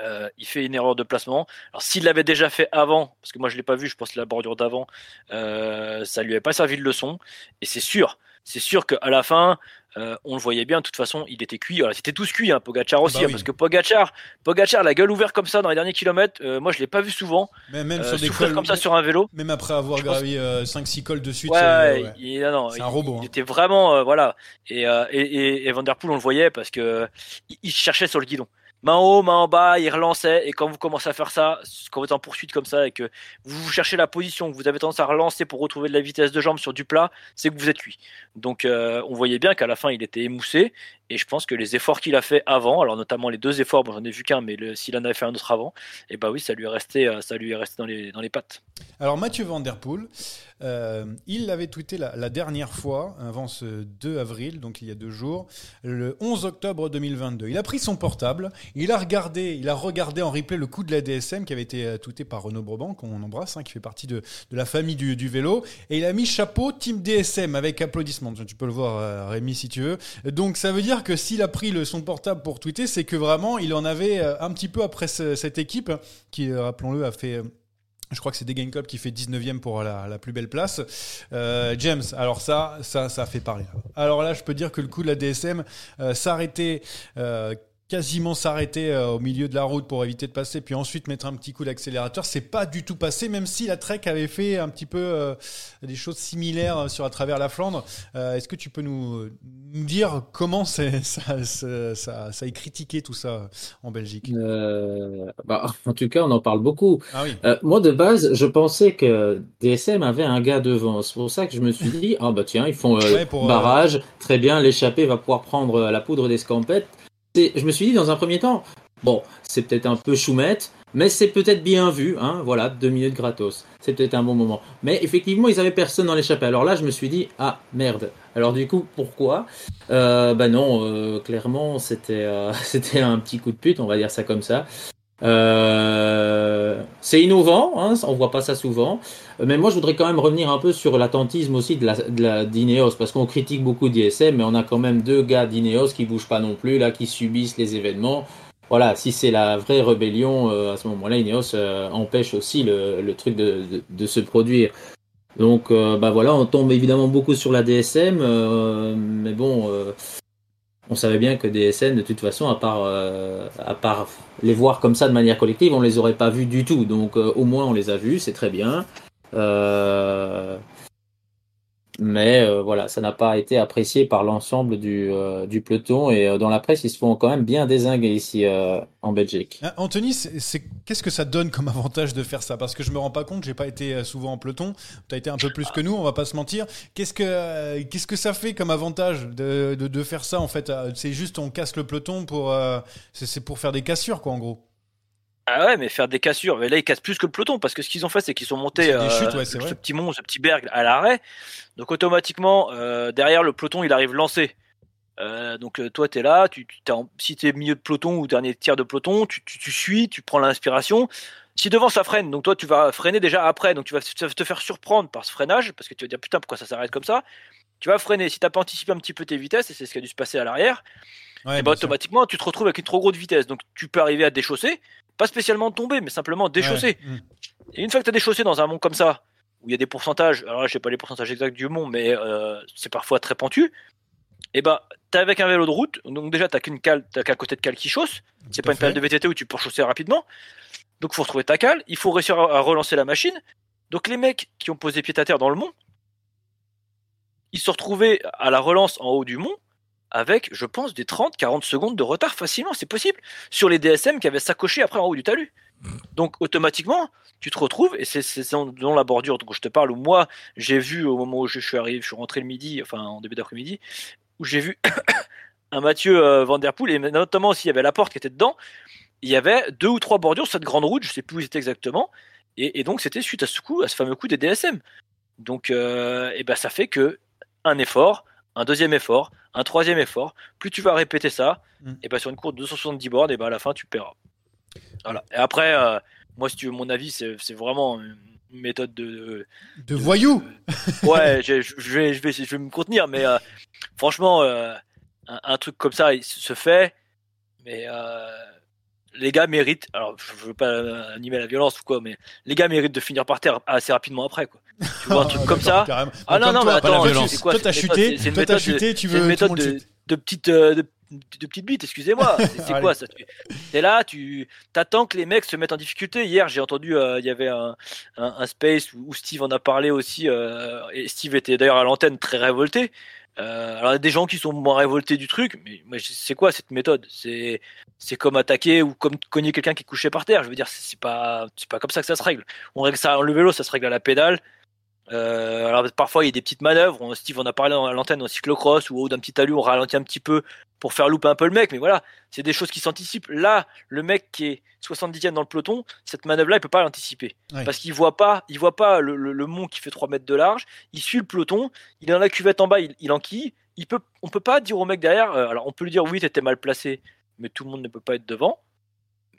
euh, il fait une erreur de placement alors s'il l'avait déjà fait avant parce que moi je l'ai pas vu je pense que la bordure d'avant euh, ça lui avait pas servi de leçon et c'est sûr c'est sûr qu'à la fin euh, on le voyait bien, de toute façon, il était cuit. Alors, c'était tous cuits, hein, Pogachar aussi, Bah hein, oui. parce que Pogachar, Pogachar, la gueule ouverte comme ça dans les derniers kilomètres, euh, moi je l'ai pas vu souvent. Même, même Euh, sur des souffrir cols, comme ça sur un vélo. même après avoir Je pense- gravi 5-6 cols de suite. Ouais, ouais, il, non, C'est il- un robot, Il hein. était vraiment, euh, voilà. Et, euh, et, et, et Van Der Poel, on le voyait parce que il, il cherchait sur le guidon. Main haut, main en bas, il relançait. Et quand vous commencez à faire ça, quand vous êtes en poursuite comme ça et que vous, vous cherchez la position, que vous avez tendance à relancer pour retrouver de la vitesse de jambe sur du plat, c'est que vous êtes cuit. Donc, euh, on voyait bien qu'à la fin, il était émoussé. Et je pense que les efforts qu'il a fait avant, alors notamment les deux efforts, bon, j'en ai vu qu'un, mais s'il en avait fait un autre avant, et bah oui, ça lui est resté, euh, ça lui est resté dans les, dans les pattes. Alors Mathieu Van Der Poel, euh, il l'avait tweeté la, dernière fois, avant ce 2 avril, donc il y a deux jours, le 11 octobre 2022. Il a pris son portable, il a regardé, il a regardé en replay le coup de la DSM qui avait été euh, tweeté par Renaud Breban, qu'on embrasse, hein, qui fait partie de, de la famille du, du vélo, et il a mis chapeau Team DSM avec applaudissements. Tu peux le voir, Rémi, si tu veux. Donc ça veut dire que s'il a pris le, son portable pour tweeter, c'est que vraiment il en avait euh, un petit peu après ce- cette équipe qui, euh, rappelons-le, a fait. euh, je crois que c'est Degain Club qui fait 19e pour la, plus belle place. James, alors ça, ça, ça fait parler. Alors là, je peux dire que le coup de la DSM euh, s'arrêter, euh, quasiment s'arrêter euh, au milieu de la route pour éviter de passer, puis ensuite mettre un petit coup d'accélérateur, c'est pas du tout passé, même si la Trek avait fait un petit peu euh, des choses similaires euh, sur à travers la Flandre. Euh, Est-ce que tu peux nous, nous dire comment ça, ça, ça, ça est critiqué tout ça en Belgique? Euh, bah, en tout cas, on en parle beaucoup. Ah oui. Moi, de base, je pensais que DSM avait un gars devant. C'est pour ça que je me suis dit, ah bah tiens, ils font Ouais, pour, barrage, très bien, l'échappée va pouvoir prendre la poudre d'escampette. Je me suis dit, dans un premier temps, bon, c'est peut-être un peu choumette, mais c'est peut-être bien vu, hein, voilà, deux minutes gratos. C'est peut-être un bon moment. Mais effectivement, ils avaient personne dans l'échappée. Alors là, je me suis dit, ah merde. Alors du coup, pourquoi? Euh, Bah non, euh, clairement, c'était euh, c'était un petit coup de pute, on va dire ça comme ça. Euh, c'est innovant, hein, on voit pas ça souvent. Mais moi, je voudrais quand même revenir un peu sur l'attentisme aussi de la, d'Ineos, parce qu'on critique beaucoup d'ISM, mais on a quand même deux gars d'Ineos qui bougent pas non plus, là, qui subissent les événements. Voilà, si c'est la vraie rébellion, euh, à ce moment-là, Ineos euh, empêche aussi le, le truc de, de, de se produire. Donc, euh, bah voilà, on tombe évidemment beaucoup sur la DSM, euh, mais bon, on savait bien que DSM, de toute façon, à part, à part les voir comme ça de manière collective, on les aurait pas vus du tout. Donc, euh, au moins, on les a vus, c'est très bien. Euh, mais euh, voilà, ça n'a pas été apprécié par l'ensemble du, euh, du peloton et euh, dans la presse, ils se font quand même bien désinguer ici euh, en Belgique. Ah, Anthony, c'est qu'est-ce que ça donne comme avantage de faire ça? Parce que je me rends pas compte, j'ai pas été euh, souvent en peloton. Tu as été un peu plus que nous, on va pas se mentir. Qu'est-ce que euh, qu'est-ce que ça fait comme avantage de, de, de faire ça en fait? C'est juste on casse le peloton pour c'est pour faire des cassures quoi en gros. Ah ouais, mais faire des cassures. Mais là, ils cassent plus que le peloton parce que ce qu'ils ont fait, c'est qu'ils sont montés euh, chutes, ouais, c'est ce vrai. petit mont, ce petit berg à l'arrêt. Donc automatiquement, euh, derrière le peloton, il arrive lancé. Euh, donc euh, toi, t'es là. Tu, tu- en- si t'es milieu de peloton ou dernier tiers de peloton, tu, tu, tu suis, tu prends l'inspiration. Si devant ça freine, donc toi tu vas freiner déjà après, donc tu vas te faire surprendre par ce freinage parce que tu vas dire putain pourquoi ça s'arrête comme ça? Tu vas freiner. Si t'as pas anticipé un petit peu tes vitesses et c'est ce qui a dû se passer à l'arrière, Ouais, et bah, bien sûr. automatiquement, tu te retrouves avec une trop grosse vitesse. Donc, tu peux arriver à déchausser, pas spécialement tomber, mais simplement déchausser. Ouais. Et une fois que tu as déchaussé dans un mont comme ça, où il y a des pourcentages, alors là, je sais pas les pourcentages exacts du mont, mais euh, c'est parfois très pentu, et bah, t'es avec un vélo de route, donc déjà, t'as qu'une cale, t'as qu'un côté de cale qui chausse, c'est pas une période de VTT où tu peux chausser rapidement. Donc, faut retrouver ta cale, il faut réussir à à relancer la machine. Donc, les mecs qui ont posé pied à terre dans le mont, ils se retrouvaient à la relance en haut du mont avec, je pense, des 30-40 secondes de retard facilement, c'est possible, sur les DSM qui avaient s'accroché après en haut du talus. Donc automatiquement, tu te retrouves, et c'est dans dans la bordure dont je te parle, où moi j'ai vu au moment où je suis arrivé, je suis rentré le midi, enfin en début d'après-midi, où j'ai vu un Mathieu euh, Van Der Poel, et notamment s'il y avait la porte qui était dedans, il y avait deux ou trois bordures sur cette grande route, je sais plus où c'était exactement, et, et donc c'était suite à ce coup, à ce fameux coup des DSM. Donc euh, et ben ça fait que un effort, un deuxième effort, un troisième effort, plus tu vas répéter ça, Mm. et ben sur une course de 270 bornes, et ben à la fin tu paieras. Voilà. Et après, euh, moi si tu veux mon avis, c'est vraiment une méthode de, De voyous ouais, je, je vais, je, vais, je vais me contenir, mais euh, franchement, euh, un, un truc comme ça, il se fait, mais les gars méritent, alors je veux pas euh, animer la violence ou quoi, mais les gars méritent de finir par terre assez rapidement après, quoi. Tu vois un truc comme ça, Carrément. Ah non, non, mais attends, c'est quoi Toi, t'as chuté, C'est- une méthode de- chuté, tu une veux tout méthode monde de, chute. de petite euh, de, de petite bite, excusez-moi. C'est quoi ça Tu es là, tu t'attends que les mecs se mettent en difficulté. Hier, j'ai entendu, euh, il y avait un, un, un space où, où Steve en a parlé aussi, euh, et Steve était d'ailleurs à l'antenne très révolté. Euh, alors il y a des gens qui sont moins révoltés du truc, mais c'est quoi cette méthode? C'est c'est comme attaquer ou comme cogner quelqu'un qui est couché par terre. Je veux dire, c'est c'est pas c'est pas comme ça que ça se règle. On règle ça le vélo, ça se règle à la pédale. Euh, alors parfois il y a des petites manœuvres. On- Steve en a parlé à l'antenne en cyclocross ou d'un petit talus, on ralentit un petit peu pour faire louper un peu le mec. Mais voilà, c'est des choses qui s'anticipent. Là, le mec qui est 70e dans le peloton, cette manœuvre-là, il peut pas l'anticiper parce qu'il voit pas, il voit pas le, le- le mont qui fait 3 mètres de large. Il suit le peloton, il est dans la cuvette en bas, il, il enquille. Il peut, on peut pas dire au mec derrière. euh, alors on peut lui dire oui, t'étais mal placé, mais tout le monde ne peut pas être devant.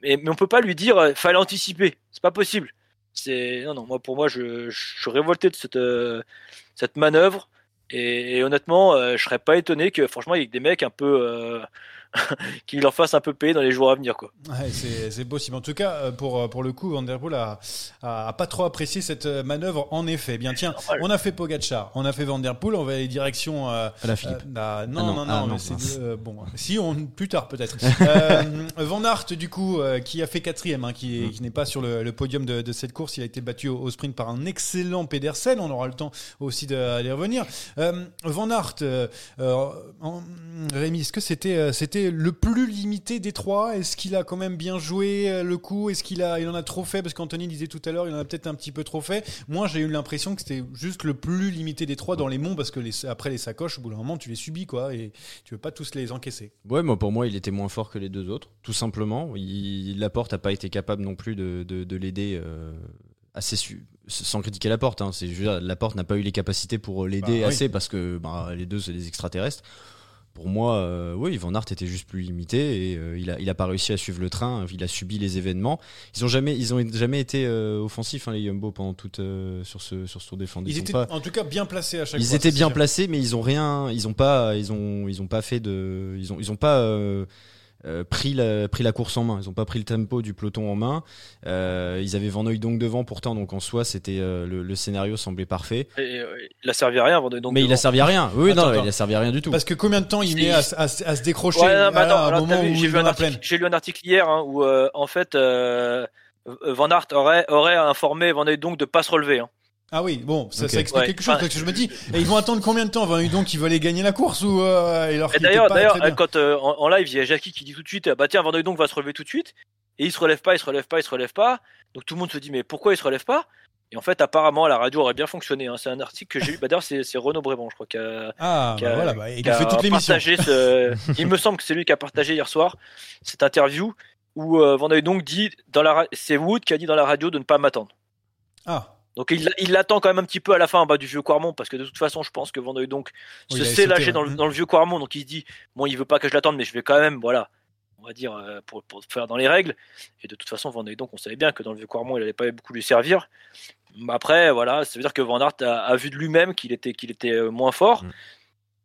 Mais, mais on peut pas lui dire euh, fallait anticiper. C'est pas possible. C'est non non moi pour moi je, suis révolté de cette euh, cette manœuvre. Et, honnêtement euh, je serais pas étonné que franchement il y ait des mecs un peu euh, qui leur fassent un peu payer dans les jours à venir quoi. Ouais, c'est c'est possible. En tout cas, euh, pour, pour le coup, Van Der Poel a, a, a pas trop apprécié cette euh, manœuvre. En effet, bien tiens, on a fait Pogacar, on a fait Van Der Poel, on va aller direction. euh, À la Philippe. euh, bah, non, Ah non, non, non, ah mais non, c'est euh, bon. Si on plus tard peut-être. euh, Van Aert, du coup, euh, qui a fait quatrième, hein, qui, Mm. qui n'est pas sur le, le podium de, de cette course, il a été battu au, au sprint par un excellent Pedersen. On aura le temps aussi d'y revenir. Euh, Van Aert, euh, euh, Rémi, est-ce que c'était euh, le plus limité des trois Est-ce qu'il a quand même bien joué euh, le coup? Est-ce qu'il a il en a trop fait? Parce qu'Anthony disait tout à l'heure, il en a peut-être un petit peu trop fait. Moi, j'ai eu l'impression que c'était juste le plus limité des trois dans les monts, parce que les, après les sacoches, au bout d'un moment, tu les subis quoi, et tu veux pas tous les encaisser. Ouais, moi pour moi, il était moins fort que les deux autres, tout simplement. Il, Laporte n'a pas été capable non plus de, de, de l'aider euh, assez su- sans critiquer Laporte. Hein. C'est je veux dire, Laporte n'a pas eu les capacités pour l'aider Bah, oui. assez parce que bah, les deux c'est des extraterrestres. Pour moi, euh, oui, Van Aert était juste plus limité et euh, il a il a pas réussi à suivre le train. Il a subi les événements. Ils ont jamais ils ont jamais été euh, offensifs hein, les Jumbo pendant toute sur ce sur ce tour défendu. Ils, étaient pas- en tout cas bien placés à chaque ils fois. étaient c'est bien placés, mais ils ont rien, ils ont pas, ils ont, ils ont pas fait de, ils ont, ils ont pas euh, pris la, pris la course en main. Ils ont pas pris le tempo du peloton en main. Euh, ils avaient Van donc devant pourtant, donc en soi c'était euh, le, le scénario semblait parfait. Et, euh, il a servi à rien Van donc mais il a servi à rien. Oui, Attends, non, attends. il a servi à rien du tout. Parce que combien de temps il met à, à à se décrocher Ouais, j'ai lu un article hier hein, où euh, en fait euh, Van Aert aurait, aurait informé Van donc de pas se relever. hein. Ah oui, bon, ça, explique Ouais. quelque chose. Enfin, parce que je me dis, et ils vont attendre combien de temps Van donc ils veulent aller gagner la course ou euh, et Et d'ailleurs, d'ailleurs, quand euh, en, en live, il y a Jackie qui dit tout de suite, bah tiens, Van donc va se relever tout de suite, et il se relève pas, il se relève pas, il se relève pas. Donc tout le monde se dit, mais pourquoi il se relève pas? Et en fait, apparemment, la radio aurait bien fonctionné. hein. C'est un article que j'ai lu. Bah, d'ailleurs, c'est c'est Renaud Bréban, je crois, qui a, Ah, qui bah a- voilà, bah, il qui a fait toute l'émission. partagé ce. il me semble que c'est lui qui a partagé hier soir cette interview. où euh, Van donc dit dans la ra- c'est Wood qui a dit dans la radio de ne pas m'attendre. Ah, Donc il il l'attend quand même un petit peu à la fin en bas du vieux Quarmont parce que de toute façon je pense que Van donc Oui, se sauté, lâcher ouais. dans le, dans le vieux Quarmont donc il se dit bon il veut pas que je l'attende mais je vais quand même voilà on va dire euh, pour, pour faire dans les règles et de toute façon Van donc on savait bien que dans le vieux Quarmont il allait pas beaucoup lui servir Mais après voilà ça veut dire que Van Aert a, a vu de lui-même qu'il était qu'il était euh, moins fort Mhm.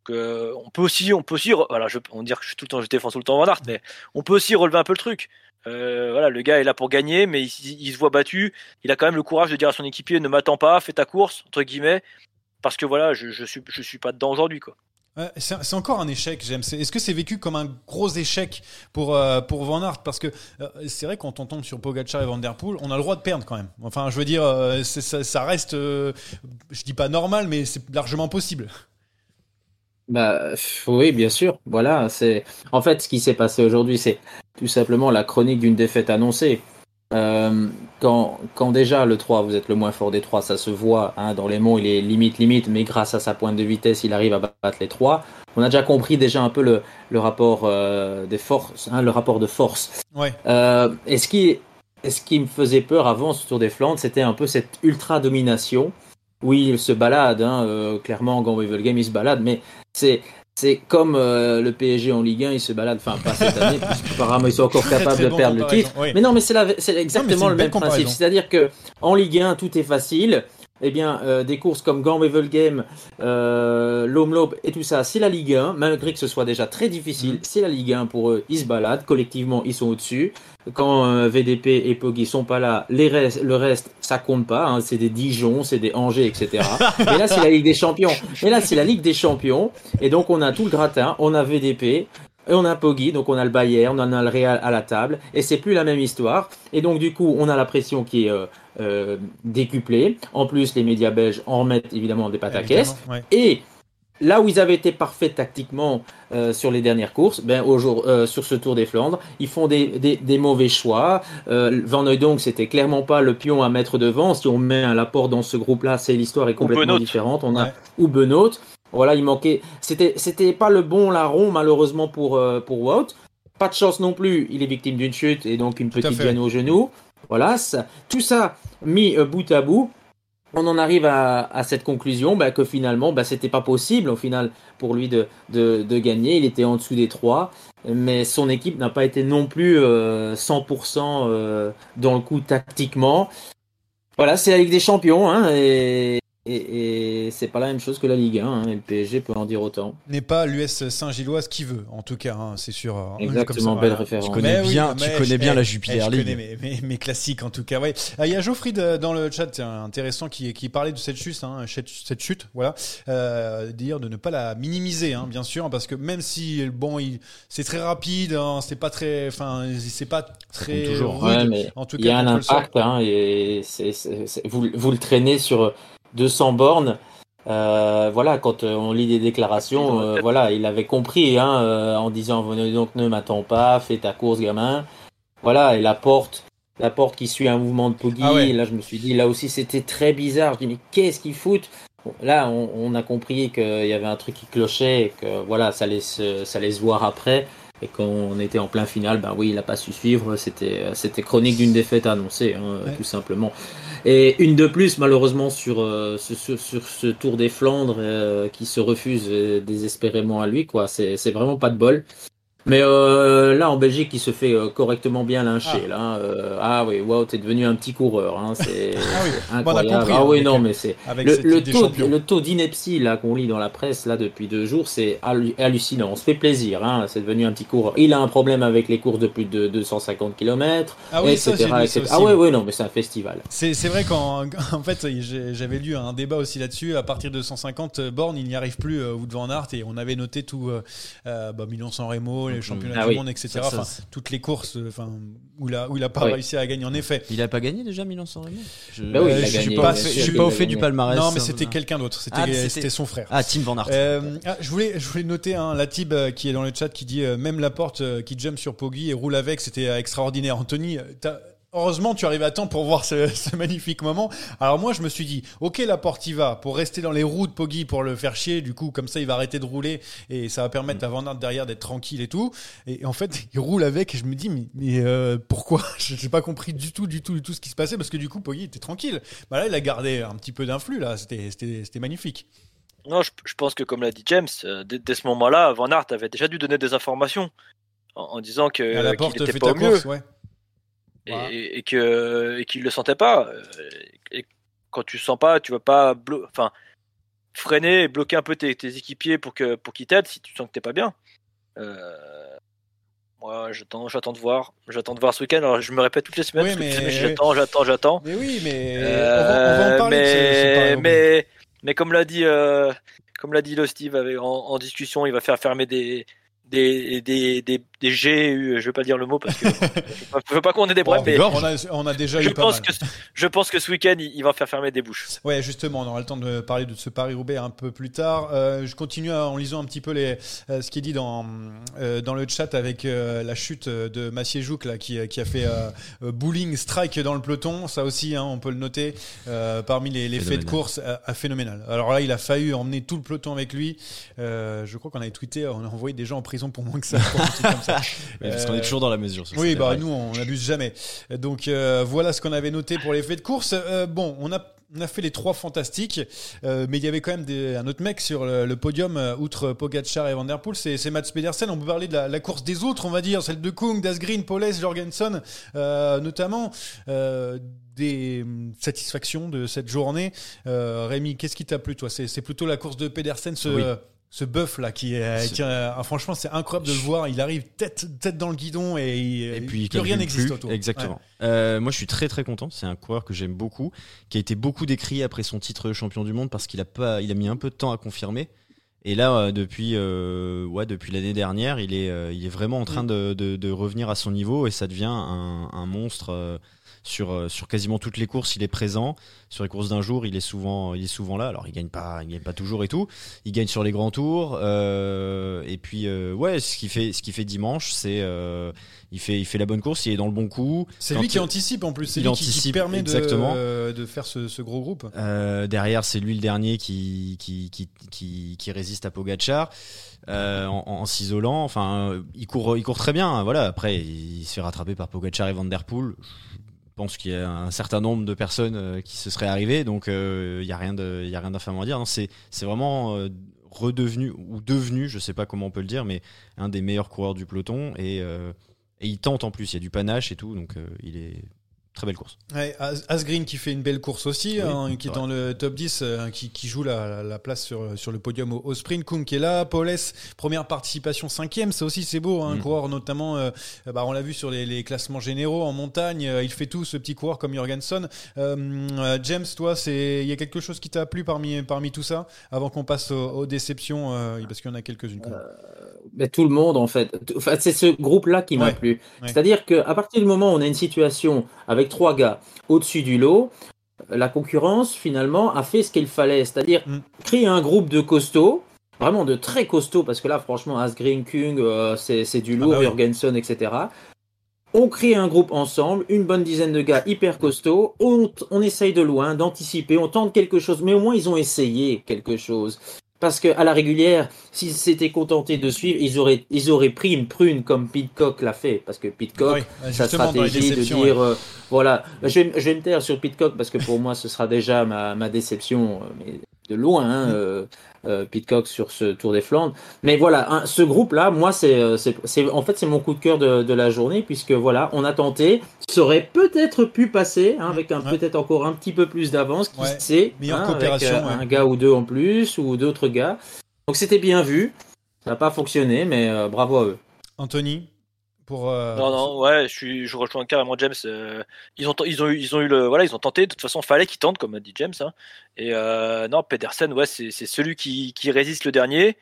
Que on peut aussi on peut aussi voilà on dire que je suis tout le temps je défends tout le temps Van Aert mais on peut aussi relever un peu le truc euh, voilà, le gars est là pour gagner, mais il, se voit battu. Il a quand même le courage de dire à son équipier ne m'attends pas, fais ta course entre guillemets, parce que voilà, je, je suis je suis pas dedans aujourd'hui quoi. C'est encore un échec, j'aime. Est-ce que c'est vécu comme un gros échec pour, euh, pour Van Aert? Parce que euh, c'est vrai, quand on tombe sur Pogacar et Van Der Poel, on a le droit de perdre quand même. Enfin, je veux dire, euh, ça, ça reste, euh, je dis pas normal, mais c'est largement possible. Bah, pff, oui, bien sûr. Voilà, c'est en fait ce qui s'est passé aujourd'hui, c'est tout simplement la chronique d'une défaite annoncée. Euh, quand, quand déjà le 3, vous êtes le moins fort des 3, ça se voit. Hein, dans les monts, il est limite limite, mais grâce à sa pointe de vitesse, il arrive à battre les 3. On a déjà compris déjà un peu le, le rapport euh, des forces, hein, le rapport de force. Ouais. Euh, et ce qui, ce qui me faisait peur avant ce Tour des Flandres, c'était un peu cette ultra domination. Oui, il se balade, hein, euh, clairement, Gant Game, il se balade, mais c'est c'est comme euh, le PSG en Ligue 1, il se balade, enfin pas cette année, apparemment ils sont encore capables de bon perdre le titre. oui. Mais non, mais c'est exactement le même principe. C'est-à-dire que en Ligue 1, tout est facile. Eh bien, euh, des courses comme Gant Game, euh, L'Homme et tout ça, c'est la Ligue 1, malgré que ce soit déjà très difficile, Mm. c'est la Ligue 1 pour eux, ils se baladent, collectivement ils sont au-dessus. Quand euh, VDP et Poggi sont pas là, les restes, le reste, ça compte pas, hein, c'est des Dijon, c'est des Angers, etc. Et là, c'est la Ligue des Champions. Et là, c'est la Ligue des Champions, et donc on a tout le gratin, on a VDP, et on a Poggi, donc on a le Bayern, on a le Real à la table, et c'est plus la même histoire. Et donc du coup, on a la pression qui est euh, euh, décuplée. En plus, les médias belges en remettent évidemment des pâtes à caisse. Ouais. Et là où ils avaient été parfaits tactiquement euh, sur les dernières courses, ben, au jour, euh, sur ce Tour des Flandres, ils font des, des, des mauvais choix. Euh, Van Hooydonk, c'était clairement pas le pion à mettre devant. Si on met un Laporte dans ce groupe-là, c'est l'histoire est complètement différente. On a Ouais. ou Benoît. Voilà, il manquait. C'était, c'était pas le bon larron malheureusement pour euh, pour Wout. Pas de chance non plus. Il est victime d'une chute et donc une Tout petite gêne au genou. Voilà, ça- tout ça mis bout à bout, on en arrive à, cette conclusion bah, que finalement, bah, c'était pas possible au final pour lui de, gagner. Il était en dessous des trois, mais son équipe n'a pas été non plus euh, 100% euh, dans le coup tactiquement. Voilà, c'est la Ligue des Champions, hein, et, et c'est pas la même chose que la Ligue 1. Hein, et le PSG peut en dire autant. N'est pas l'US Saint-Gilloise qui veut, en tout cas, hein, c'est sûr. hein, Exactement, comme ça, belle voilà. référence. Tu connais Mais oui, bien, mais tu connais je- bien eh, la eh, Jupiler je League. connais mes, mes- mes classiques en tout cas. Ouais. Ah, Il y a Geoffrey de- dans le chat, tiens, intéressant, qui, qui parlait de cette chute, hein, cette, cette chute, voilà, euh, dire de ne pas la minimiser, hein, bien sûr, parce que même si bon, il, c'est très rapide, hein, c'est pas très, enfin, c'est pas très toujours. rude, Ouais, mais en tout Il y a cas, un impact, hein, et c'est, c'est- c'est- vous, vous le traînez sur 200 bornes. Euh, voilà, quand euh, on lit des déclarations, euh, voilà, il avait compris hein, euh, en disant Venez donc ne m'attends pas, fais ta course, gamin. Voilà, et la porte, la porte qui suit un mouvement de Poggi. Ah ouais. Là, je me suis dit, là aussi, c'était très bizarre. Je dis mais qu'est-ce qu'ils foutent? Bon, Là, on, on a compris qu'il y avait un truc qui clochait et que voilà, ça allait se, ça allait se voir après. Et quand on était en plein final, ben oui, il n'a pas su suivre. C'était, c'était chronique d'une défaite annoncée, hein, Ouais. tout simplement. Et une de plus, malheureusement, sur, euh, ce, sur, sur ce Tour des Flandres, euh, qui se refuse euh, désespérément à lui, quoi. C'est, c'est vraiment pas de bol. Mais euh, là, en Belgique, il se fait euh, correctement bien lyncher. Ah. Là, euh, ah oui, wow, t'es devenu un petit coureur. Hein, c'est Ah oui, bon, incroyable. compris, ah hein, oui, non, mais c'est le, taux, le taux d'ineptie là qu'on lit dans la presse là depuis deux jours, c'est hallu- hallucinant. On se fait plaisir. Hein, c'est devenu un petit coureur. Il a un problème avec les courses de plus de 250 km, Ah oui, etc. ça. Ah oui, oui, non, mais c'est un festival. C'est vrai qu'en en fait j'avais lu un débat aussi là-dessus. À partir de 150 bornes, il n'y arrive plus Wout van Aert et on avait noté tout euh, bah, Milan-San Remo, les championnats Ah du oui. monde, etc. Ça, ça, Enfin, c'est- toutes les courses, euh, enfin où il a où il a pas Oui. réussi à gagner en effet. Il a pas gagné déjà Milan San Remo je... Bah oui, a je suis pas fait- je suis pas au fait du palmarès. non, mais ça, c'était quelqu'un d'autre. C'était Ah, c'était- son frère. Ah, Tim Van Aert. Euh, ah, je voulais, je voulais noter hein, la Tib euh, qui est dans le chat qui dit euh, même la porte qui jump sur Poggi et roule avec, c'était euh, extraordinaire. Anthony, euh, t'as Heureusement, tu arrives à temps pour voir ce, ce, magnifique moment. Alors moi, je me suis dit, ok, la porte y va pour rester dans les roues de Poggy pour le faire chier. Du coup, comme ça, il va arrêter de rouler et ça va permettre à Van Aert derrière d'être tranquille et tout. Et en fait, il roule avec et je me dis, mais, mais euh, pourquoi? Je n'ai pas compris du tout, du tout, du tout ce qui se passait parce que du coup, Poggy était tranquille. Bah là, il a gardé un petit peu d'influx là. C'était, c'était, c'était magnifique. Non, je, je, pense que comme l'a dit James, euh, dès, dès, ce moment-là, Van Aert avait déjà dû donner des informations en, en disant que porte, qu'il fait pas au mieux. course, et, et que et qu'il le sentait pas. Et quand tu le sens pas, tu vas pas enfin freiner et bloquer un peu tes, tes équipiers pour que pour qu'ils t'aident si tu sens que t'es pas bien. Euh, moi, j'attends, j'attends de voir, j'attends de voir ce week-end. Alors je me répète toutes les semaines, Oui, mais- j'attends, j'attends, j'attends. Mais oui, mais Euh, on, va, on va en parler. de ce- ce mais, mais, mais comme l'a dit, euh, comme l'a dit le Steve avec, en, en discussion, il va faire fermer des des des des, des G, je vais pas dire le mot parce que je veux pas, je veux pas qu'on ait des problèmes. mais on, a, on a déjà je eu pas pense mal. que je pense que ce week-end, il, il va faire fermer des bouches. Ouais, justement, on aura le temps de parler de ce Paris-Roubaix un peu plus tard. Euh, je continue à- en lisant un petit peu les, euh, ce qui est dit dans, euh, dans le chat avec euh, la chute de Massier Jouk là, qui, qui a fait bowling strike dans le peloton. Ça aussi, hein, on peut le noter euh, parmi les, les faits de course, euh, euh, phénoménal. Alors là, il a failli emmener tout le peloton avec lui. Euh, je crois qu'on avait tweeté, on a envoyé des gens en prison pour moins que ça. pour comme ça. Ouais, parce qu'on Euh, est toujours dans la mesure. ça, Oui, bah vrai. nous on n'abuse jamais. Donc euh, voilà ce qu'on avait noté pour les faits de course. Euh, bon, on a on a fait les trois fantastiques, euh, mais il y avait quand même des, un autre mec sur le, le podium, euh, outre Pogacar et Van Der Poel, c'est Mats Pedersen. On peut parler de la, la course des autres, on va dire, celle de Kung, Dasgreen, Paules, Jorgensen, euh, notamment. Euh, des satisfactions de cette journée. Euh, Rémi, qu'est-ce qui t'a plu, toi? C'est c'est plutôt la course de Pedersen, ce, Oui. Ce bœuf là qui est. Ce- qui, euh, ah, franchement, c'est incroyable de le voir. Il arrive tête, tête dans le guidon et, il- Et puis plus rien n'existe autour. Exactement. Euh, moi, je suis très très content. C'est un coureur que j'aime beaucoup, qui a été beaucoup décrié après son titre champion du monde parce qu'il a pas, il a mis un peu de temps à confirmer. Et là, euh, depuis, euh, ouais, depuis l'année dernière, il est, il est vraiment en train Mm. de, de, de revenir à son niveau et ça devient un, un monstre. Sur, euh, sur quasiment toutes les courses, il est présent. Sur les courses d'un jour, il est souvent, il est souvent là. Alors, il gagne pas, il gagne pas toujours et tout. Il gagne sur les grands tours. euh, et puis, euh, ouais, ce qu'il fait, ce qu'il fait dimanche, c'est, euh, il fait, il fait la bonne course. Il est dans le bon coup. C'est lui qui il- anticipe en plus. C'est il lui qui, qui permet de, exactement. de faire ce, ce gros groupe. Derrière, c'est lui le dernier qui, qui, qui, qui, qui résiste à Pogachar euh, en, en s'isolant. Enfin, euh, il court, il court très bien. hein, Voilà. Après, il se fait rattraper par Pogachar et Van Der Poel. Je pense qu'il y a un certain nombre de personnes euh, qui se seraient arrivées, donc euh, il y a rien d'infamant à dire. Non, c'est, vraiment euh, redevenu ou devenu, je sais pas comment on peut le dire, mais un des meilleurs coureurs du peloton et, il tente en plus. Il y a du panache et tout, donc il est très belle course. Ouais, As- Asgreen qui fait une belle course aussi, Oui, hein, qui est dans le top 10, euh, qui, qui joue la, la- la place sur, sur le podium au, au sprint. Kung qui est là, Paules, première participation cinquième, ça aussi c'est beau, hein, un Mm. coureur notamment, euh, bah, on l'a vu sur les, les classements généraux en montagne, euh, il fait tout ce petit coureur comme Jorgensen. Euh, James, toi, c'est il y a quelque chose qui t'a plu parmi, parmi tout ça, avant qu'on passe aux, aux déceptions, euh, parce qu'il y en a quelques-unes. Mais tout le monde, en fait. Enfin, c'est ce groupe-là qui m'a Ouais. plu. Ouais. C'est-à-dire qu'à partir du moment où on a une situation avec trois gars au-dessus du lot, la concurrence, finalement, a fait ce qu'il fallait. C'est-à-dire Mm. créer un groupe de costauds, vraiment de très costauds, parce que là, franchement, Asgreen, Kung, euh, c'est c'est du lourd, bah oui. Jorgensen, etc. On crée un groupe ensemble, une bonne dizaine de gars hyper costauds, on, on essaye de loin, d'anticiper, on tente quelque chose, mais au moins ils ont essayé quelque chose. Parce que à la régulière, s'ils s'étaient contentés de suivre, ils auraient, ils auraient pris une prune comme Pitcock l'a fait. Parce que Pitcock, Oui, sa les stratégie de dire, ouais. euh, voilà, je vais, je vais me taire sur Pitcock parce que pour moi ce sera déjà ma, ma déception, euh, mais de loin, hein, euh, euh, Pitcock sur ce Tour des Flandres. Mais voilà, hein, ce groupe-là, moi, c'est, euh, c'est, en fait, c'est mon coup de cœur de, de la journée puisque voilà, on a tenté, ça aurait peut-être pu passer hein, avec un Ouais. peut-être encore un petit peu plus d'avance, qui Ouais. sait, hein, coopération, avec, euh, ouais. un gars ou deux en plus ou d'autres gars. Donc c'était bien vu. Ça n'a pas fonctionné, mais euh, bravo à eux. Anthony, euh, Non, non, ouais, je, rejoins carrément James. euh, ils, ont, ils, ont eu, ils ont eu le. Voilà, ils ont tenté. De toute façon, fallait qu'ils tentent, comme a dit James. hein. Et euh, non, Pedersen, ouais, c'est celui qui, qui résiste le dernier.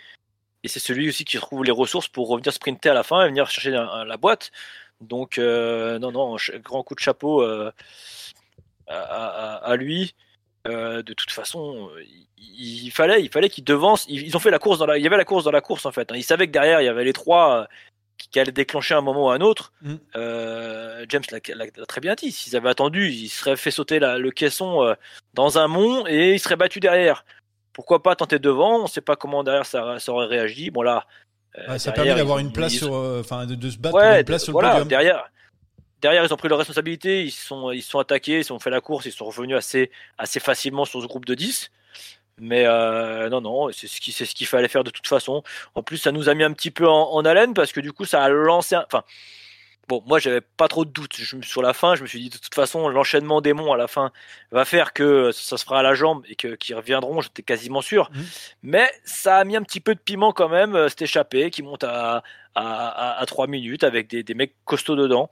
Et c'est celui aussi qui trouve les ressources pour revenir sprinter à la fin et venir chercher la boîte. Donc, non, non, grand coup de chapeau à, lui. De toute façon, il, fallait, il fallait qu'ils devancent. Ils, ont fait la course dans la. Il y avait la course dans la course en fait. hein. Ils savaient que derrière il y avait les trois qui allait déclencher un moment ou un autre. Mm. Euh, James l'a très bien dit. S'ils avaient attendu, ils seraient fait sauter la- le caisson euh, dans un mont et ils seraient battus derrière. Pourquoi pas tenter devant On ne sait pas comment derrière ça, ça aurait réagi. Bon là, euh, Ouais, ça derrière, permet d'avoir une place ils- sur, enfin, de, de se battre pour une place sur le voilà, podium. derrière. Derrière, ils ont pris leur responsabilité, ils sont, ils sont attaqués, ils se sont fait la course, ils sont revenus assez, assez facilement sur ce groupe de 10. Mais euh, non, non, c'est ce qui- c'est ce qu'il fallait faire de toute façon. En plus, ça nous a mis un petit peu en, en haleine parce que du coup, ça a lancé. un- Enfin, bon, moi, j'avais pas trop de doutes. Je, sur la fin, je me suis dit de toute façon, l'enchaînement des monts à la fin va faire que ça se fera à la jambe et que qu'ils reviendront. J'étais quasiment sûr. Mhm. Mais ça a mis un petit peu de piment quand même. euh, Cette échappée qui monte à à, à, à 3 minutes avec des, des mecs costauds dedans.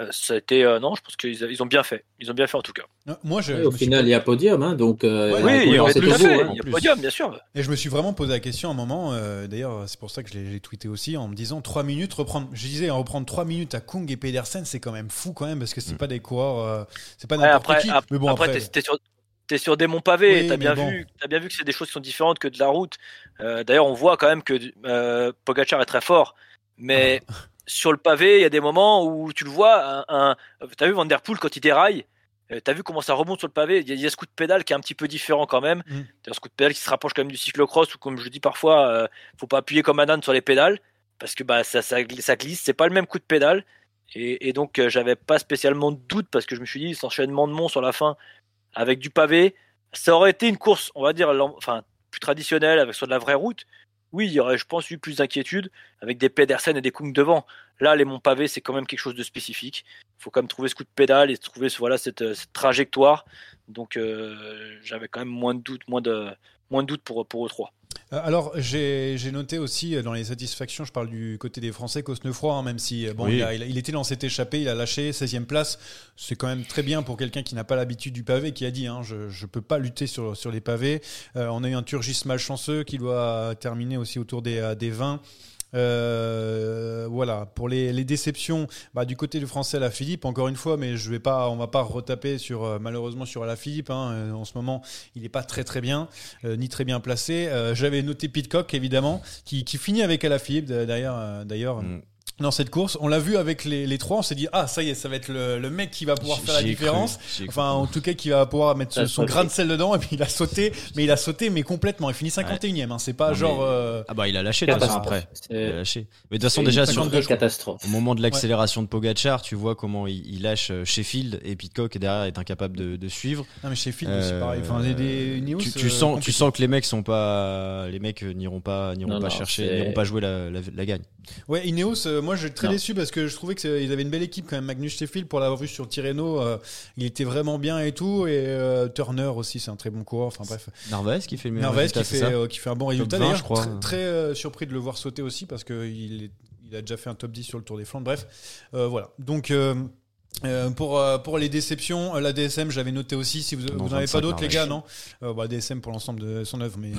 Euh, ça a été euh, non, je pense qu'ils ils ont bien fait. Ils ont bien fait en tout cas. Non, Moi, je, Ouais, je au suis final, il y a podium, hein, donc euh, Ouais, oui, il y a tout fait. hein. Il y a plus. podium, bien sûr. Et je me suis vraiment posé la question à un moment, euh, d'ailleurs c'est pour ça que je l'ai j'ai tweeté aussi, en me disant 3 minutes, reprendre, je disais reprendre 3 minutes à Kung et Pedersen c'est quand même fou quand même, parce que c'est Mm. pas des coureurs, euh, c'est pas Ouais, n'importe après, qui. ap- mais bon, après, après, t'es- sur, t'es sur des monts pavés. Oui, t'as bien bon. vu, t'as bien vu que c'est des choses qui sont différentes que de la route. Euh, D'ailleurs, on voit quand même que euh, Pogacar est très fort, mais Ah. sur le pavé, il y a des moments où tu le vois. Un, un- t'as vu Van der Poel quand il déraille. euh, T'as vu comment ça remonte sur le pavé Il y, a- il y a ce coup de pédale qui est un petit peu différent quand même. Mm. T'as ce coup de pédale qui se rapproche quand même du cyclocross ou comme je dis parfois, euh, faut pas appuyer comme un âne sur les pédales parce que bah ça, ça, ça glisse. C'est pas le même coup de pédale. Et, et donc euh, j'avais pas spécialement de doute parce que je me suis dit cet enchaînement de monts sur la fin avec du pavé, ça aurait été une course, on va dire, enfin plus traditionnelle avec sur de la vraie route. Oui, il y aurait, je pense, eu plus d'inquiétude avec des Pedersen et des Kung devant. Là, les monts pavés, c'est quand même quelque chose de spécifique. Il faut quand même trouver ce coup de pédale et trouver voilà cette, cette trajectoire. Donc, euh, j'avais quand même moins de doute, moins de moins de doute pour pour eux trois. Euh, Alors, j'ai j'ai noté aussi euh, dans les satisfactions, je parle du côté des Français, Cosnefroy, hein, même si euh, bon, Oui. il, a- il était dans cette échappée, il a lâché 16e place. C'est quand même très bien pour quelqu'un qui n'a pas l'habitude du pavé, qui a dit hein, je ne peux pas lutter sur, sur les pavés. Euh, on a eu un Turgis malchanceux qui doit terminer aussi autour des, des 20. Euh, voilà pour les, déceptions bah, du côté du français la Philippe encore une fois mais je vais pas on va pas retaper sur euh, malheureusement sur la Philippe hein. Euh, en ce moment il n'est pas très très bien ni très bien placé. J'avais noté Pitcock évidemment, qui, finit avec d'ailleurs. euh, D'ailleurs, Mm. Dans cette course, on l'a vu avec les, les trois. On s'est dit ah ça y est, ça va être le, le mec qui va pouvoir faire la différence. cru, Enfin, cru. en tout cas, qui va pouvoir mettre son grain de sel dedans. Et puis il a sauté, mais il a sauté, mais complètement. Il finit 51 e hein. C'est pas Non, genre. mais- euh, Ah bah il a lâché de toute façon après. Il a C'est lâché. Mais de toute façon c'est déjà sur, 52, vraie je crois. catastrophe. au moment de l'accélération de Pogachar, tu vois comment il, il lâche euh, Sheffield et Pitcock derrière est incapable de, de suivre. Non, mais aussi Euh, pareil. Enfin, des, des Ineos, tu, tu euh, sens, tu compliqué. sens que les mecs sont pas, les mecs n'iront pas, n'iront pas chercher, c'est- n'iront pas jouer la, gagne. Ouais, Ineos, moi je suis très Non. déçu parce que je trouvais qu'ils avaient une belle équipe quand même. Magnus Sheffield, pour l'avoir vu sur Tirreno, euh, il était vraiment bien et tout. Et euh, Turner aussi, c'est un très bon coureur. Enfin bref. Narvaez qui fait le meilleur Narvaez qui fait, euh, qui fait un bon résultat. 20, D'ailleurs, je crois. Très, très, surpris de le voir sauter aussi parce qu'il il a déjà fait un top 10 sur le Tour des Flandres. Bref, voilà. Donc. Euh, pour, euh, pour les déceptions, euh, la DSM, j'avais noté aussi. Si vous n'en avez 25, pas d'autres, les gars, non euh, bah, DSM pour l'ensemble de son œuvre, mais euh,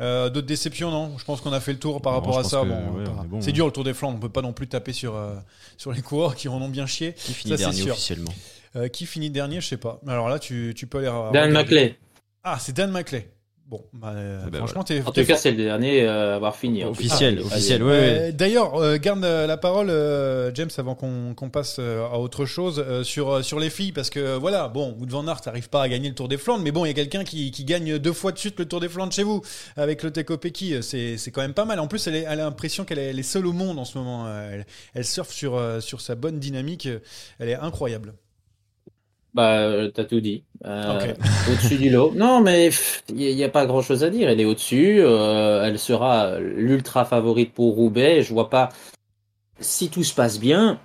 euh, d'autres déceptions, non Je pense qu'on a fait le tour par Non, rapport à ça. Bon, ouais, pas- on est bon, c'est hein. dur le Tour des Flandres. On peut pas non plus taper sur euh, sur les coureurs qui en ont bien chié. Qui finit Ça, c'est dernier sûr. officiellement Euh, qui finit dernier, je sais pas. Alors là, tu, tu peux aller. Dan. Maclay. Ah, c'est Dan Maclay. Bon, bah, euh, ben franchement, t'es. En tout cas, c'est le dernier à avoir fini. Officiel, officiel, ouais. ouais. Euh, D'ailleurs, euh, garde euh, la parole, euh, James, avant qu'on qu'on passe euh, à autre chose euh, sur euh, sur les filles, parce que euh, voilà, bon, Wout van Aert n'arrive pas à gagner le Tour des Flandres, mais bon, il y a quelqu'un qui, qui gagne deux fois de suite le Tour des Flandres chez vous avec le Teco Peki, c'est c'est quand même pas mal. En plus, elle, est- elle a l'impression qu'elle est, est seule au monde en ce moment. Elle, elle surfe sur euh, sur sa bonne dynamique, elle est incroyable. Bah, euh, t'as tout dit. Euh. Au-dessus du lot. Non, mais il n'y a, pas grand-chose à dire. Elle est au-dessus. euh, elle sera l'ultra favorite pour Roubaix. Je vois pas si tout se passe bien.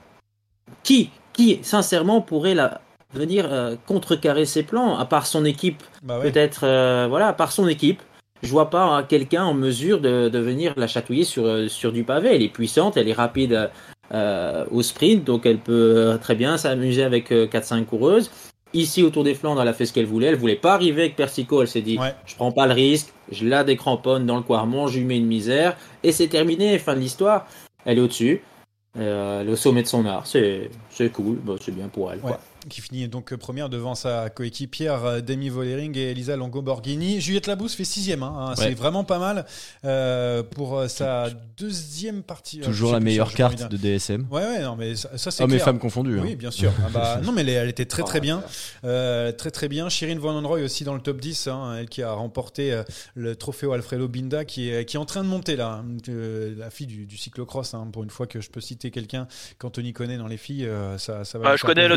Qui, qui, sincèrement, pourrait la venir euh, contrecarrer ses plans, à part son équipe, Bah ouais. peut-être, euh, voilà, à part son équipe. Je vois pas hein, quelqu'un en mesure de, de venir la chatouiller sur, sur du pavé. Elle est puissante, elle est rapide euh, au sprint, donc elle peut euh, très bien s'amuser avec euh, 4-5 coureuses. Ici, au Tour des Flandres, elle a fait ce qu'elle voulait. Elle voulait pas arriver avec Persico. Elle s'est dit, Ouais. je prends pas le risque, je la décramponne dans le Quarmont, je lui mets une misère, et c'est terminé, fin de l'histoire. Elle est au-dessus, euh, elle est au sommet de son art, c'est c'est cool, Bon, c'est bien pour elle. Ouais. quoi. Qui finit donc première devant sa coéquipière euh, Demi Vollering et Elisa Longo-Borghini. Juliette Labousse fait sixième, hein, hein, c'est vraiment pas mal euh, pour euh, sa deuxième partie. Toujours la meilleure carte de DSM. Ouais, ouais, non, mais ça, ça, c'est Hommes et clair. femmes confondus. Oui, hein. bien sûr. Ah bah, non, mais elle, elle était très très Oh, bien. Euh, très très bien. Shirin Von Roy aussi dans le top 10, hein, elle qui a remporté le trophée Alfredo Binda, qui est, qui est en train de monter là. Euh, la fille du, du cyclocross, hein, pour une fois que je peux citer quelqu'un qu'Anthony connaît dans les filles, euh, ça, ça va. Lui je connais plaisir.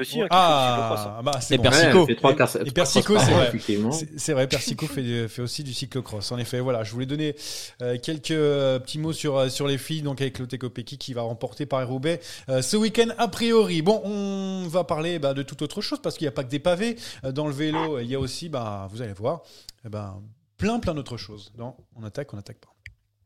Aussi. hein, hein. Ah, bah, c'est Et bon. Persico. Ouais, trois Et Persico, c'est vrai. C'est vrai, Persico fait, fait aussi du cyclocross. En effet, voilà, je voulais donner euh, quelques euh, petits mots sur, euh, sur les filles, donc avec Lotte Kopecky qui va remporter Paris-Roubaix euh, ce week-end a priori. Bon, on va parler bah, de toute autre chose parce qu'il n'y a pas que des pavés. Dans le vélo, il y a aussi, bah, vous allez voir, ben, plein plein d'autres choses. Dans on attaque, on attaque pas.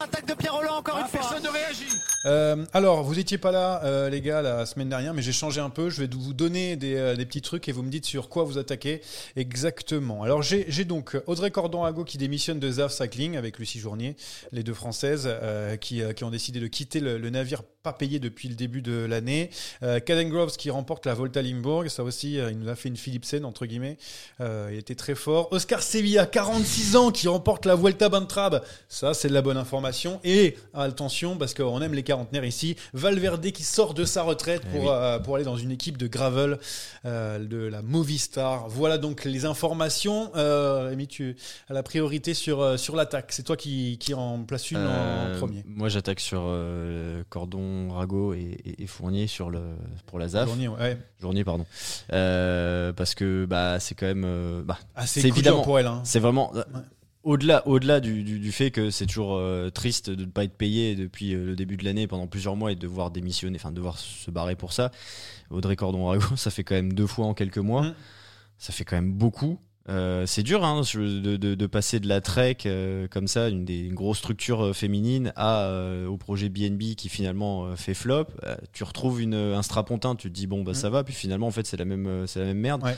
Attaque de Pierre Roland encore une fois. Personne ne réagit. Euh, alors, vous étiez pas là, euh, les gars, la semaine dernière, mais j'ai changé un peu. Je vais vous donner des, euh, des petits trucs et vous me dites sur quoi vous attaquez exactement. Alors, j'ai j'ai donc Audrey Cordon-Hago qui démissionne de ZAF Cycling avec Lucie Journier, les deux françaises euh, qui, euh, qui ont décidé de quitter le, le navire pas payé depuis le début de l'année. Euh, Caden Groves qui remporte la Volta Limbourg, ça aussi, euh, il nous a fait une Philipsen entre guillemets. Euh, il était très fort. Oscar Sevilla, 46 ans, qui remporte la Vuelta Bantrab. Ça, c'est de la bonne information. Et attention, parce qu'on aime les quarantenaires ici, Valverde qui sort de sa retraite Eh pour, oui. euh, pour aller dans une équipe de gravel euh, de la Movistar. Voilà donc les informations. Euh, Rémi, tu as la priorité sur, euh, sur l'attaque. C'est toi qui, qui en place une en premier. Moi, j'attaque sur Cordon, Rago et, et- et Fournier sur le, pour la ZAF. Journée, ouais. Journier, pardon. Parce que bah, c'est quand même. bah, Ah, c'est évidemment- pour elle. hein. c'est vraiment. Au-delà, au-delà du, du- du fait que c'est toujours euh, triste de ne pas être payé depuis euh, le début de l'année pendant plusieurs mois et de devoir démissionner, enfin de devoir se barrer pour ça. Audrey Cordon-Rago, ça fait quand même deux fois en quelques mois. Mm. Ça fait quand même beaucoup. Euh, c'est dur hein, de, de- de passer de la Trek euh, comme ça, une des une grosse structures euh, féminines, à euh, au projet BNB qui finalement fait flop. Tu retrouves une, un strapontin, tu te dis bon bah Mm. ça va, puis finalement en fait c'est la même c'est la même merde. Ouais.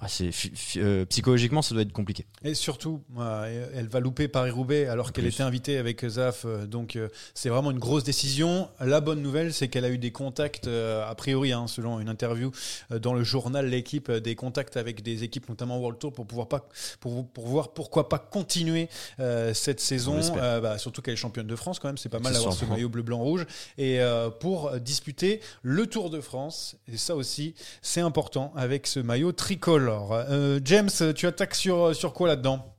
Ouais, euh, psychologiquement ça doit être compliqué. Et surtout, euh, elle va louper Paris-Roubaix alors qu'elle était invitée avec Zaf. euh, Donc, euh, c'est vraiment une grosse décision. La bonne nouvelle, c'est qu'elle a eu des contacts, a priori, hein, selon une interview dans le journal L'équipe, des contacts avec des équipes, notamment World Tour, pour pouvoir, pas, pour, pour voir pourquoi pas continuer cette saison. bah, surtout qu'elle est championne de France, quand même. C'est pas mal d'avoir ce maillot bleu-blanc-rouge. Et euh, pour euh, disputer le Tour de France. Et ça aussi, c'est important avec ce maillot tricolore. Euh, James, tu attaques sur, sur quoi là-dedans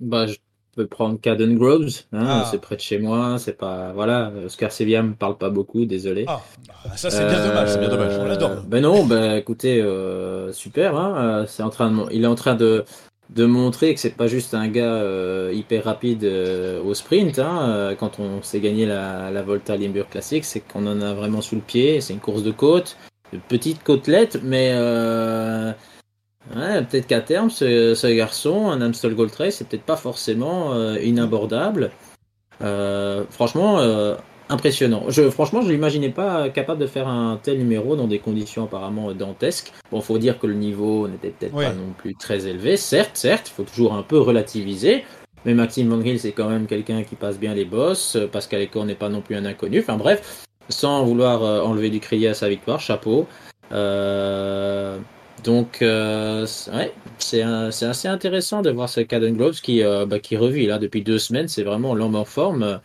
Bah, je peux prendre Caden Groves, hein, Ah. c'est près de chez moi, c'est pas. Voilà, Oscar Sevilla me parle pas beaucoup, désolé. Ah, bah, ça c'est bien Euh, dommage, c'est bien dommage, on l'adore. Ben non, ben écoutez, euh, super, hein, euh, c'est en train de, il est en train de, de montrer que c'est pas juste un gars euh, hyper rapide euh, au sprint. Hein, euh, quand on s'est gagné la, la Volta Limburg Classic, c'est qu'on en a vraiment sous le pied. C'est une course de côte, de petite côtelette, mais euh, ouais, peut-être qu'à terme, ce, ce garçon, un Amstel Gold Race, c'est peut-être pas forcément euh, inabordable. Euh, franchement, euh, impressionnant. Je, franchement, je l'imaginais pas capable de faire un tel numéro dans des conditions apparemment dantesques. Bon, faut dire que le niveau n'était peut-être Ouais. pas non plus très élevé. Certes, certes, il faut toujours un peu relativiser. Mais Maxime Van c'est quand même quelqu'un qui passe bien les bosses. Pascal Ecor n'est pas non plus un inconnu. Enfin bref, sans vouloir euh, enlever du crédit à sa victoire, chapeau. Euh, donc, euh, ouais, c'est c'est assez intéressant de voir ce Caden Gloves qui, euh, bah, qui revit là depuis deux semaines. C'est vraiment l'homme en forme.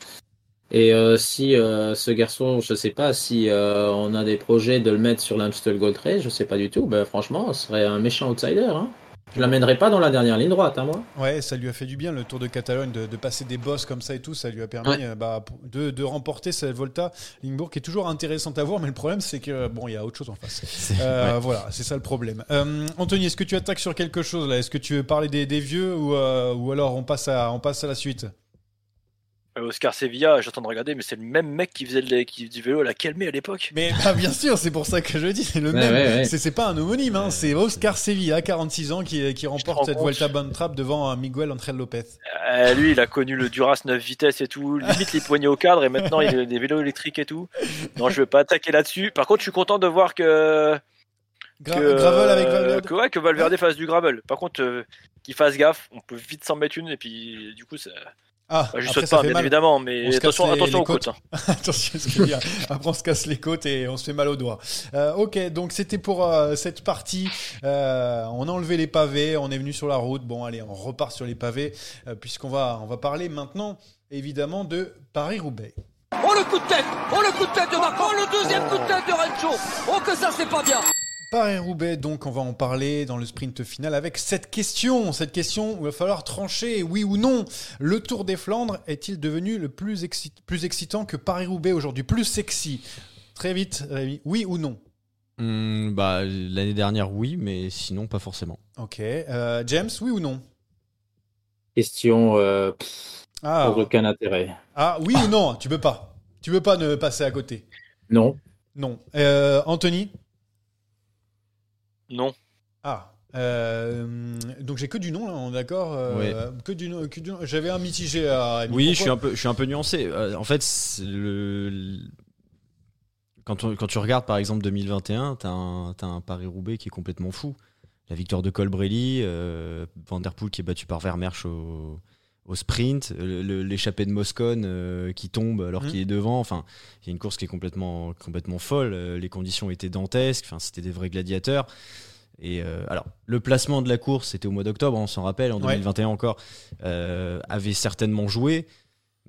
Et euh, si ce garçon, je sais pas si on a des projets de le mettre sur l'Amstel Gold Race, je sais pas du tout. Ben, franchement, ce serait un méchant outsider. Hein. Je l'amènerai pas dans la dernière ligne droite, hein, moi. Ouais, ça lui a fait du bien le Tour de Catalogne de, de passer des bosses comme ça et tout. Ça lui a permis Ouais. euh, bah, de, de remporter cette Volta Limbourg qui est toujours intéressante à voir. Mais le problème, c'est que bon, il y a autre chose en face. Euh, ouais. Voilà, c'est ça le problème. Euh, Anthony, est-ce que tu attaques sur quelque chose là? Est-ce que tu veux parler des, des vieux ou, euh, ou alors on passe à, on passe à la suite? Oscar Sevilla, j'attends de regarder, mais c'est le même mec qui faisait, le, qui faisait du vélo à la Calmé à l'époque. Mais bah, bien sûr, c'est pour ça que je dis, c'est le Ouais, même. ouais, ouais. C'est pas un homonyme, hein, c'est Oscar Sevilla, 46 ans, qui, qui te remporte cette compte Vuelta Bantrap devant euh, Miguel Angel Lopez. Euh, lui, il a connu le Duras 9 vitesses et tout, limite les poignées au cadre, et maintenant il a des vélos électriques et tout. Non, je vais pas attaquer là-dessus. Par contre, je suis content de voir que, Gra- que, Gravel avec euh, Valverde. que, ouais, que Valverde fasse du gravel. Par contre, euh, qu'il fasse gaffe, on peut vite s'en mettre une, et puis du coup, ça, Ah, Bah, je après, ça pas, fait bien mal. évidemment, mais attention, les- attention les aux côtes. côtes. hein. Attention, ce que je veux dire. Après, on se casse les côtes et on se fait mal aux doigts. Euh, ok, donc c'était pour euh, cette partie. Euh, on a enlevé les pavés, on est venu sur la route. Bon, allez, on repart sur les pavés, euh, puisqu'on va, on va parler maintenant, évidemment, de Paris-Roubaix. Oh le coup de tête Oh le coup de tête de Marco Oh le deuxième coup de tête de Rencho Oh que ça c'est pas bien Paris-Roubaix, donc on va en parler dans le sprint final avec cette question. Cette question où il va falloir trancher, oui ou non. Le Tour des Flandres est-il devenu le plus, exci- plus excitant que Paris-Roubaix aujourd'hui? Plus sexy? Très vite, Rémi, oui ou non? Hmm, bah, L'année dernière, oui, mais sinon, pas forcément. Ok. Euh, James, oui ou non? Question euh, pff, ah. pour aucun intérêt. ah, oui ou non? Tu peux pas. Tu peux pas ne passer à côté. Non. Non. Euh, Anthony? Non. Ah. euh, donc j'ai que du non là, on est d'accord euh, Que du non. que du non. J'avais un mitigé à. Oui, je suis, un peu, je suis un peu nuancé. Euh, en fait, le, quand, on- quand tu regardes par exemple 2021, tu as un, t'as un Paris-Roubaix qui est complètement fou. La victoire de Colbrelli, euh, Van Der Poel qui est battu par Vermersch au, au sprint, l'échappée de Moscone euh, qui tombe alors Mhm. qu'il est devant. Enfin, il y a une course qui est complètement, complètement folle. Euh, les conditions étaient dantesques. Enfin, c'était des vrais gladiateurs. Et euh, alors, le placement de la course, c'était au mois d'octobre, on s'en rappelle, en Ouais. 2021 encore, euh, avait certainement joué.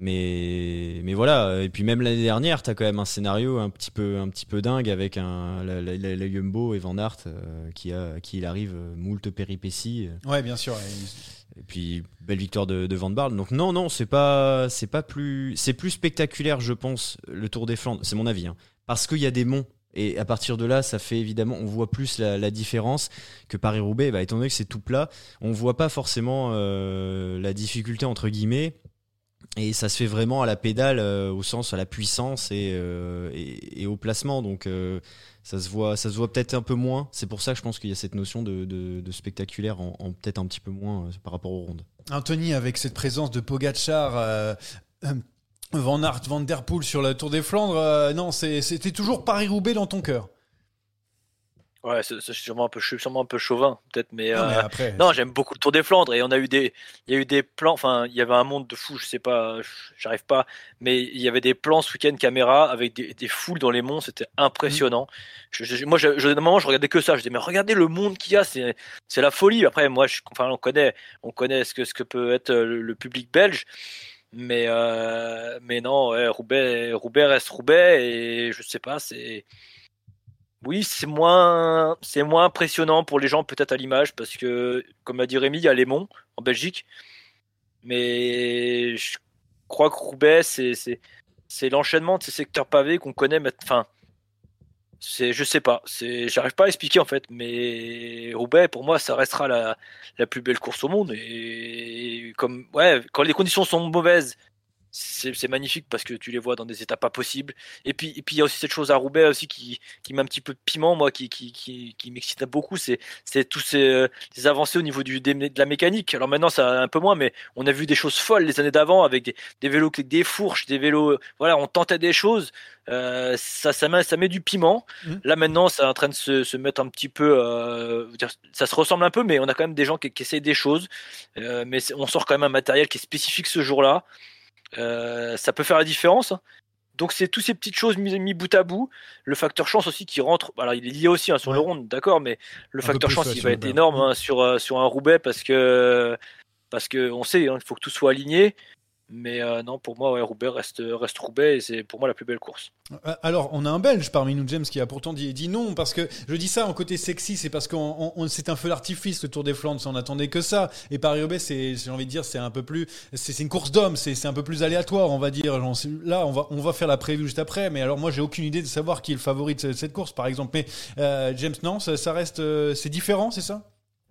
Mais, mais voilà, et puis même l'année dernière, tu as quand même un scénario un petit peu, un petit peu dingue avec un, la, la, la- la Jumbo et Van Aert euh, qui, a, qui il arrive euh, moult péripéties. Ouais, bien sûr. et- Et puis, belle victoire de, de Van Barle. Donc, non, non, c'est pas, c'est pas plus. C'est plus spectaculaire, je pense, le Tour des Flandres. C'est mon avis. hein. parce qu'il y a des monts. Et à partir de là, ça fait évidemment, on voit plus la, la différence que Paris-Roubaix. Bah, étant donné que c'est tout plat, on voit pas forcément euh, la difficulté, entre guillemets. Et ça se fait vraiment à la pédale, euh, au sens à la puissance et, euh, au placement. Donc euh, ça se voit, ça se voit peut-être un peu moins. C'est pour ça que je pense qu'il y a cette notion de, spectaculaire en, peut-être un petit peu moins par rapport aux rondes. Anthony, avec cette présence de Pogacar, euh, Van Aert, Van Der Poel sur la Tour des Flandres, non, c'était toujours Paris-Roubaix dans ton cœur. Ouais, c'est sûrement un peu, je suis sûrement un peu chauvin, peut-être, mais. Non, mais euh, après, Non, j'aime beaucoup le Tour des Flandres et on a eu des, il y a eu des plans, enfin, il y avait un monde de fous, je sais pas, j'arrive pas, mais il y avait des plans ce week-end caméra avec des, des foules dans les monts, c'était impressionnant. Je, je- moi, je, je, à un moment, je regardais que ça, je disais, mais regardez le monde qu'il y a, c'est, c'est la folie. Après, moi, je, enfin, on connaît, on connaît ce que, ce que peut être le, le public belge. Mais, euh, mais non, ouais, Roubaix, Roubaix reste Roubaix et je sais pas, c'est, oui, c'est moins, moins impressionnant pour les gens peut-être à l'image parce que, comme a dit Rémi, il y a les monts en Belgique, mais je crois que Roubaix, c'est, l'enchaînement de ces secteurs pavés qu'on connaît. Enfin, c'est, je sais pas, c'est, j'arrive pas à expliquer en fait, mais Roubaix pour moi, ça restera la, plus belle course au monde et comme, quand les conditions sont mauvaises. C'est magnifique parce que tu les vois dans des états pas possibles. Et puis, et puis il y a aussi cette chose à Roubaix aussi qui, qui met un petit peu de piment, moi, qui, qui, qui, qui m'excite beaucoup, c'est c'est tous ces, euh, ces avancées au niveau du, de la mécanique. Alors maintenant, ça un peu moins, mais on a vu des choses folles les années d'avant avec des, des vélos avec des fourches, des vélos. euh, Voilà, on tentait des choses. Euh, ça, ça, met, ça met du piment. Mhm. Là maintenant, c'est en train de se, se mettre un petit peu. euh, ça se ressemble un peu, mais on a quand même des gens qui, qui essayent des choses. Euh, mais on sort quand même un matériel qui est spécifique ce jour-là. Euh, ça peut faire la différence. Donc c'est tous ces petites choses mis, mis bout à bout. Le facteur chance aussi qui rentre. Alors il est lié aussi hein, sur le rond, d'accord, mais le Un facteur chance il va être énorme hein, sur euh, sur un Roubaix parce que parce que on sait, hein, il faut que tout soit aligné. Mais euh, non, pour moi, ouais, Roubaix reste reste Roubaix et c'est pour moi la plus belle course. Euh, Alors, on a un Belge parmi nous, James, qui a pourtant dit, non, parce que je dis ça en côté sexy, c'est parce on- c'est un feu d'artifice, le Tour des Flandres, on attendait que ça. Et Paris-Roubaix, j'ai envie de dire, c'est un peu plus, c'est une course d'hommes, c'est un peu plus aléatoire, on va dire. Là, on va, on va faire la prévue juste après, mais alors moi, j'ai aucune idée de savoir qui est le favori de cette, course, par exemple. Mais euh, James, non, ça, reste, c'est différent, c'est ça?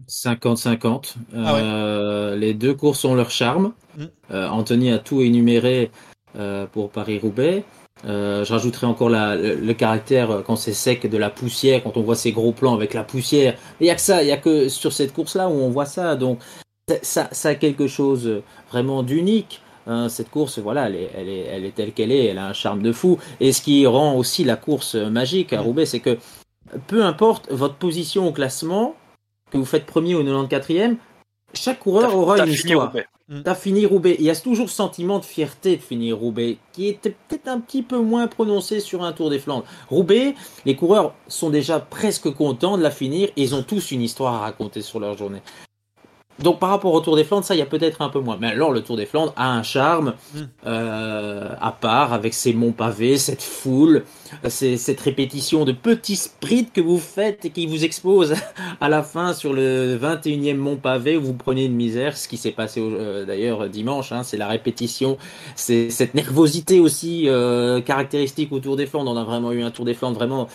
50-50. Ah ouais. Euh, Les deux courses ont leur charme. Mm. Euh, Anthony a tout énuméré euh, pour Paris-Roubaix. Je rajouterai encore la- le, le caractère quand c'est sec de la poussière, quand on voit ces gros plans avec la poussière. Il n'y a que ça, il n'y a que sur cette course-là où on voit ça. Donc ça, ça, ça a quelque chose vraiment d'unique. Hein, cette course, voilà, elle est, elle, est, elle est telle qu'elle est, elle a un charme de fou. Et ce qui rend aussi la course magique à Roubaix, c'est que peu importe votre position au classement, que vous faites premier ou 94e, chaque coureur aura une histoire. Roubaix. T'as fini Roubaix. Il y a toujours ce sentiment de fierté de finir Roubaix, qui était peut-être un petit peu moins prononcé sur un Tour des Flandres. Roubaix, les coureurs sont déjà presque contents de la finir et ils ont tous une histoire à raconter sur leur journée. Donc par rapport au Tour des Flandres, ça, il y a peut-être un peu moins. Mais alors, le Tour des Flandres a un charme Mm. euh, à part, avec ses monts pavés, cette foule, cette répétition de petits sprints que vous faites et qui vous expose à la fin sur le 21e mont pavé où vous prenez une misère, ce qui s'est passé euh, d'ailleurs dimanche, hein, c'est la répétition, c'est cette nervosité aussi euh, caractéristique au Tour des Flandres. On a vraiment eu un Tour des Flandres vraiment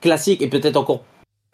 classique et peut-être encore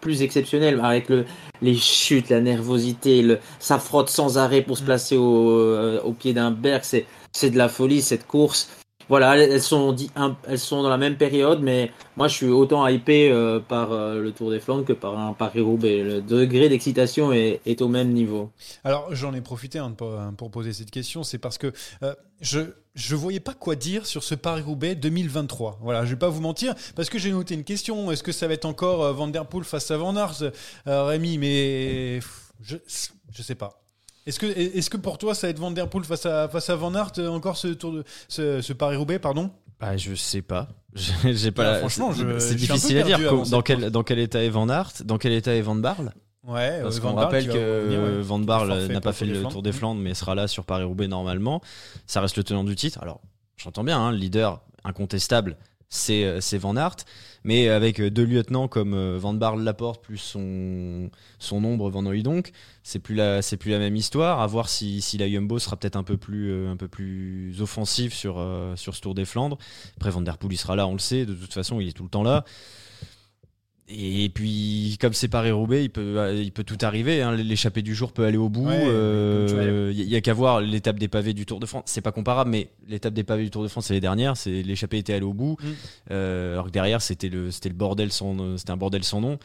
plus exceptionnel avec le, les chutes, la nervosité, le, ça frotte sans arrêt pour se Mm. placer au, euh, au pied d'un berg, c'est c'est de la folie cette course. Voilà, elles sont, dit- un- elles sont dans la même période, mais moi je suis autant hypé euh, par euh, le Tour des Flandres que par un Paris-Roubaix. Le degré d'excitation est, est au même niveau. Alors j'en ai profité hein, pour, pour poser cette question, c'est parce que euh, je je voyais pas quoi dire sur ce Paris-Roubaix 2023. Voilà, je vais pas vous mentir parce que j'ai noté une question. Est-ce que ça va être encore euh, Van der Poel face à Van Aert, euh, Rémi? Mais je je sais pas. Est-ce que est-ce que pour toi ça va être Van der Poel face à face à Van Aert euh, encore ce tour de ce, ce Paris-Roubaix pardon? Bah, je sais pas. J'ai j'ai pas. La- franchement, je- c'est je suis un peu difficile à dire. Dans quel, course. dans quel état est Van Aert? Dans quel état est Van Barle? Ouais, Parce euh, qu'on Barle rappelle que. Van Forfait n'a pas fait le Tour des Flandres. Mais sera là sur Paris-Roubaix normalement. Ça reste le tenant du titre. Alors, j'entends bien, hein, le leader incontestable, c'est euh, c'est Van Aert. Mais avec euh, deux lieutenants comme Van Barle Laporte plus son, son ombre Van Hooydonk, c'est plus la c'est plus la même histoire. À voir si, si la Jumbo sera peut-être un peu plus un peu plus offensive sur sur ce Tour des Flandres. Après Van Der Poel il sera là, on le sait. De toute façon, il est tout le temps là. Et puis, comme c'est Paris-Roubaix, il peut, il peut tout arriver. hein. L'échappée du jour peut aller au bout. Ouais, Euh, comme tu vois. Il y a qu'à voir l'étape des pavés du Tour de France. C'est pas comparable, mais l'étape des pavés du Tour de France, c'est les dernières. C'est l'échappée était allée au bout, Mm. Euh, alors que derrière, c'était le, c'était le bordel sans, c'était un bordel sans nom.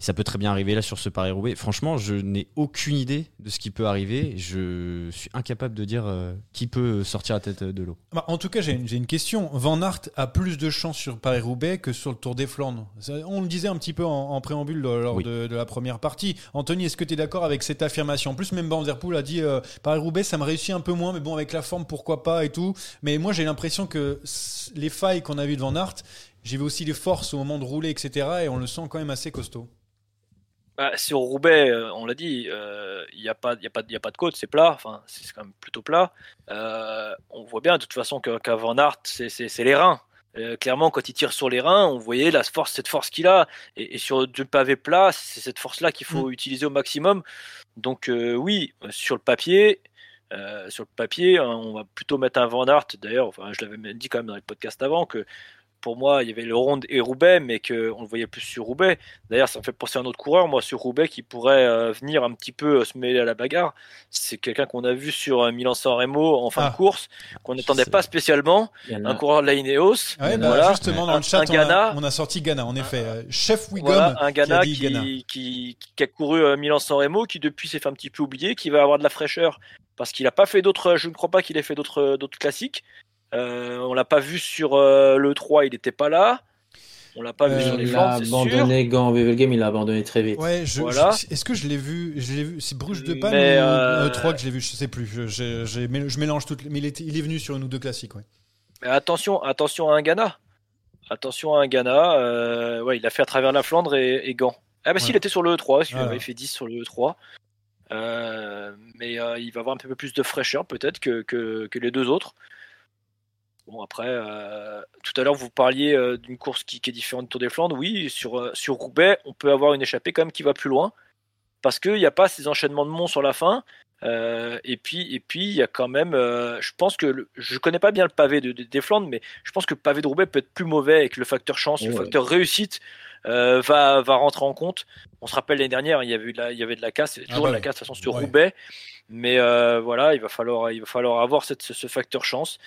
Et ça peut très bien arriver là sur ce Paris-Roubaix. Franchement, je n'ai aucune idée de ce qui peut arriver. Je suis incapable de dire euh, qui peut sortir la tête de l'eau. Bah, en tout cas, j'ai une, question. Van Aert a plus de chance sur Paris-Roubaix que sur le Tour des Flandres. Ça, On le disait un petit peu en, en préambule lors Oui. de, de la première partie. Anthony, est-ce que tu es d'accord avec cette affirmation? En plus, même Van Der Poel a dit euh, Paris-Roubaix, ça me réussit un peu moins, mais bon, avec la forme, pourquoi pas et tout. Mais moi, j'ai l'impression que les failles qu'on a vues de Van Aert, j'ai vu aussi les forces au moment de rouler, etc. Et on le sent quand même assez costaud. Bah, sur Roubaix, euh, on l'a dit, euh, il n'y a, pas- il y a, pas- il y a pas de côte, c'est plat, enfin, c'est quand même plutôt plat. Euh, on voit bien de toute façon qu'à Van Aert, c'est- les reins. Euh, clairement, quand il tire sur les reins, on voyait la force, cette force qu'il a. Et, et sur du pavé plat, c'est cette force-là qu'il faut utiliser au maximum. Donc euh, oui, sur le papier, euh, sur le papier, hein, on va plutôt mettre un Van Aert. D'ailleurs, enfin, je l'avais dit quand même dans le podcast avant que pour moi, il y avait le Ronde et Roubaix, mais qu'on le voyait plus sur Roubaix. D'ailleurs, ça me fait penser à un autre coureur, moi, sur Roubaix, qui pourrait euh, venir un petit peu euh, se mêler à la bagarre. C'est quelqu'un qu'on a vu sur euh, Milan-San Remo en fin Ah. de course, qu'on n'attendait pas spécialement. Un a- coureur de la Ineos. Ouais, bah, voilà. justement, dans Un- le chat, on, a, Ghana. on a sorti Ghana, en effet. Chef Wiggum Voilà, un qui a Ghana qui, Ghana. qui, qui a couru Milan-San Remo, qui depuis s'est fait un petit peu oublier, qui va avoir de la fraîcheur parce qu'il n'a pas fait d'autres. Je ne crois pas qu'il ait fait d'autres d'autres classiques. Euh, on l'a pas vu sur euh, le 3, il n'était pas là. On l'a pas Euh, vu sur les il a c'est sûr. abandonné Gant Wevelgem, il a abandonné très vite. Ouais, je, Voilà. je- est-ce que je l'ai vu Je l'ai vu. C'est Bruges de Panne Mais, ou euh, euh, 3 que je l'ai vu Je sais plus. Je, mélange toutes. les- Mais il, était- il est venu sur une ou deux classiques. Ouais. Mais attention, attention à un Ghana. Attention à un Ghana. euh, ouais, il a fait à travers la Flandre et, et Gand. Ah bah si, Ouais. il était sur le E3, il Voilà. avait fait 10 sur le E3. Euh, mais euh, il va avoir un peu plus de fraîcheur peut-être que, que, que les deux autres. Bon après, euh, tout à l'heure vous parliez euh, d'une course qui, qui est différente du Tour des Flandres. Oui, sur, euh, sur Roubaix, on peut avoir une échappée quand même qui va plus loin. Parce qu'il n'y a pas ces enchaînements de monts sur la fin. Et puis, et puis, il y a quand même. je pense que le- je connais pas bien le pavé de, de- des Flandres, mais je pense que le pavé de Roubaix peut être plus mauvais et que le facteur chance, le facteur réussite va, va rentrer en compte. On se rappelle l'année dernière, il y avait de la, il y avait de la casse, il y a toujours bah de la casse de toute façon sur Ouais. Roubaix. Mais voilà, il va falloir, il va falloir avoir cette, ce, ce facteur chance.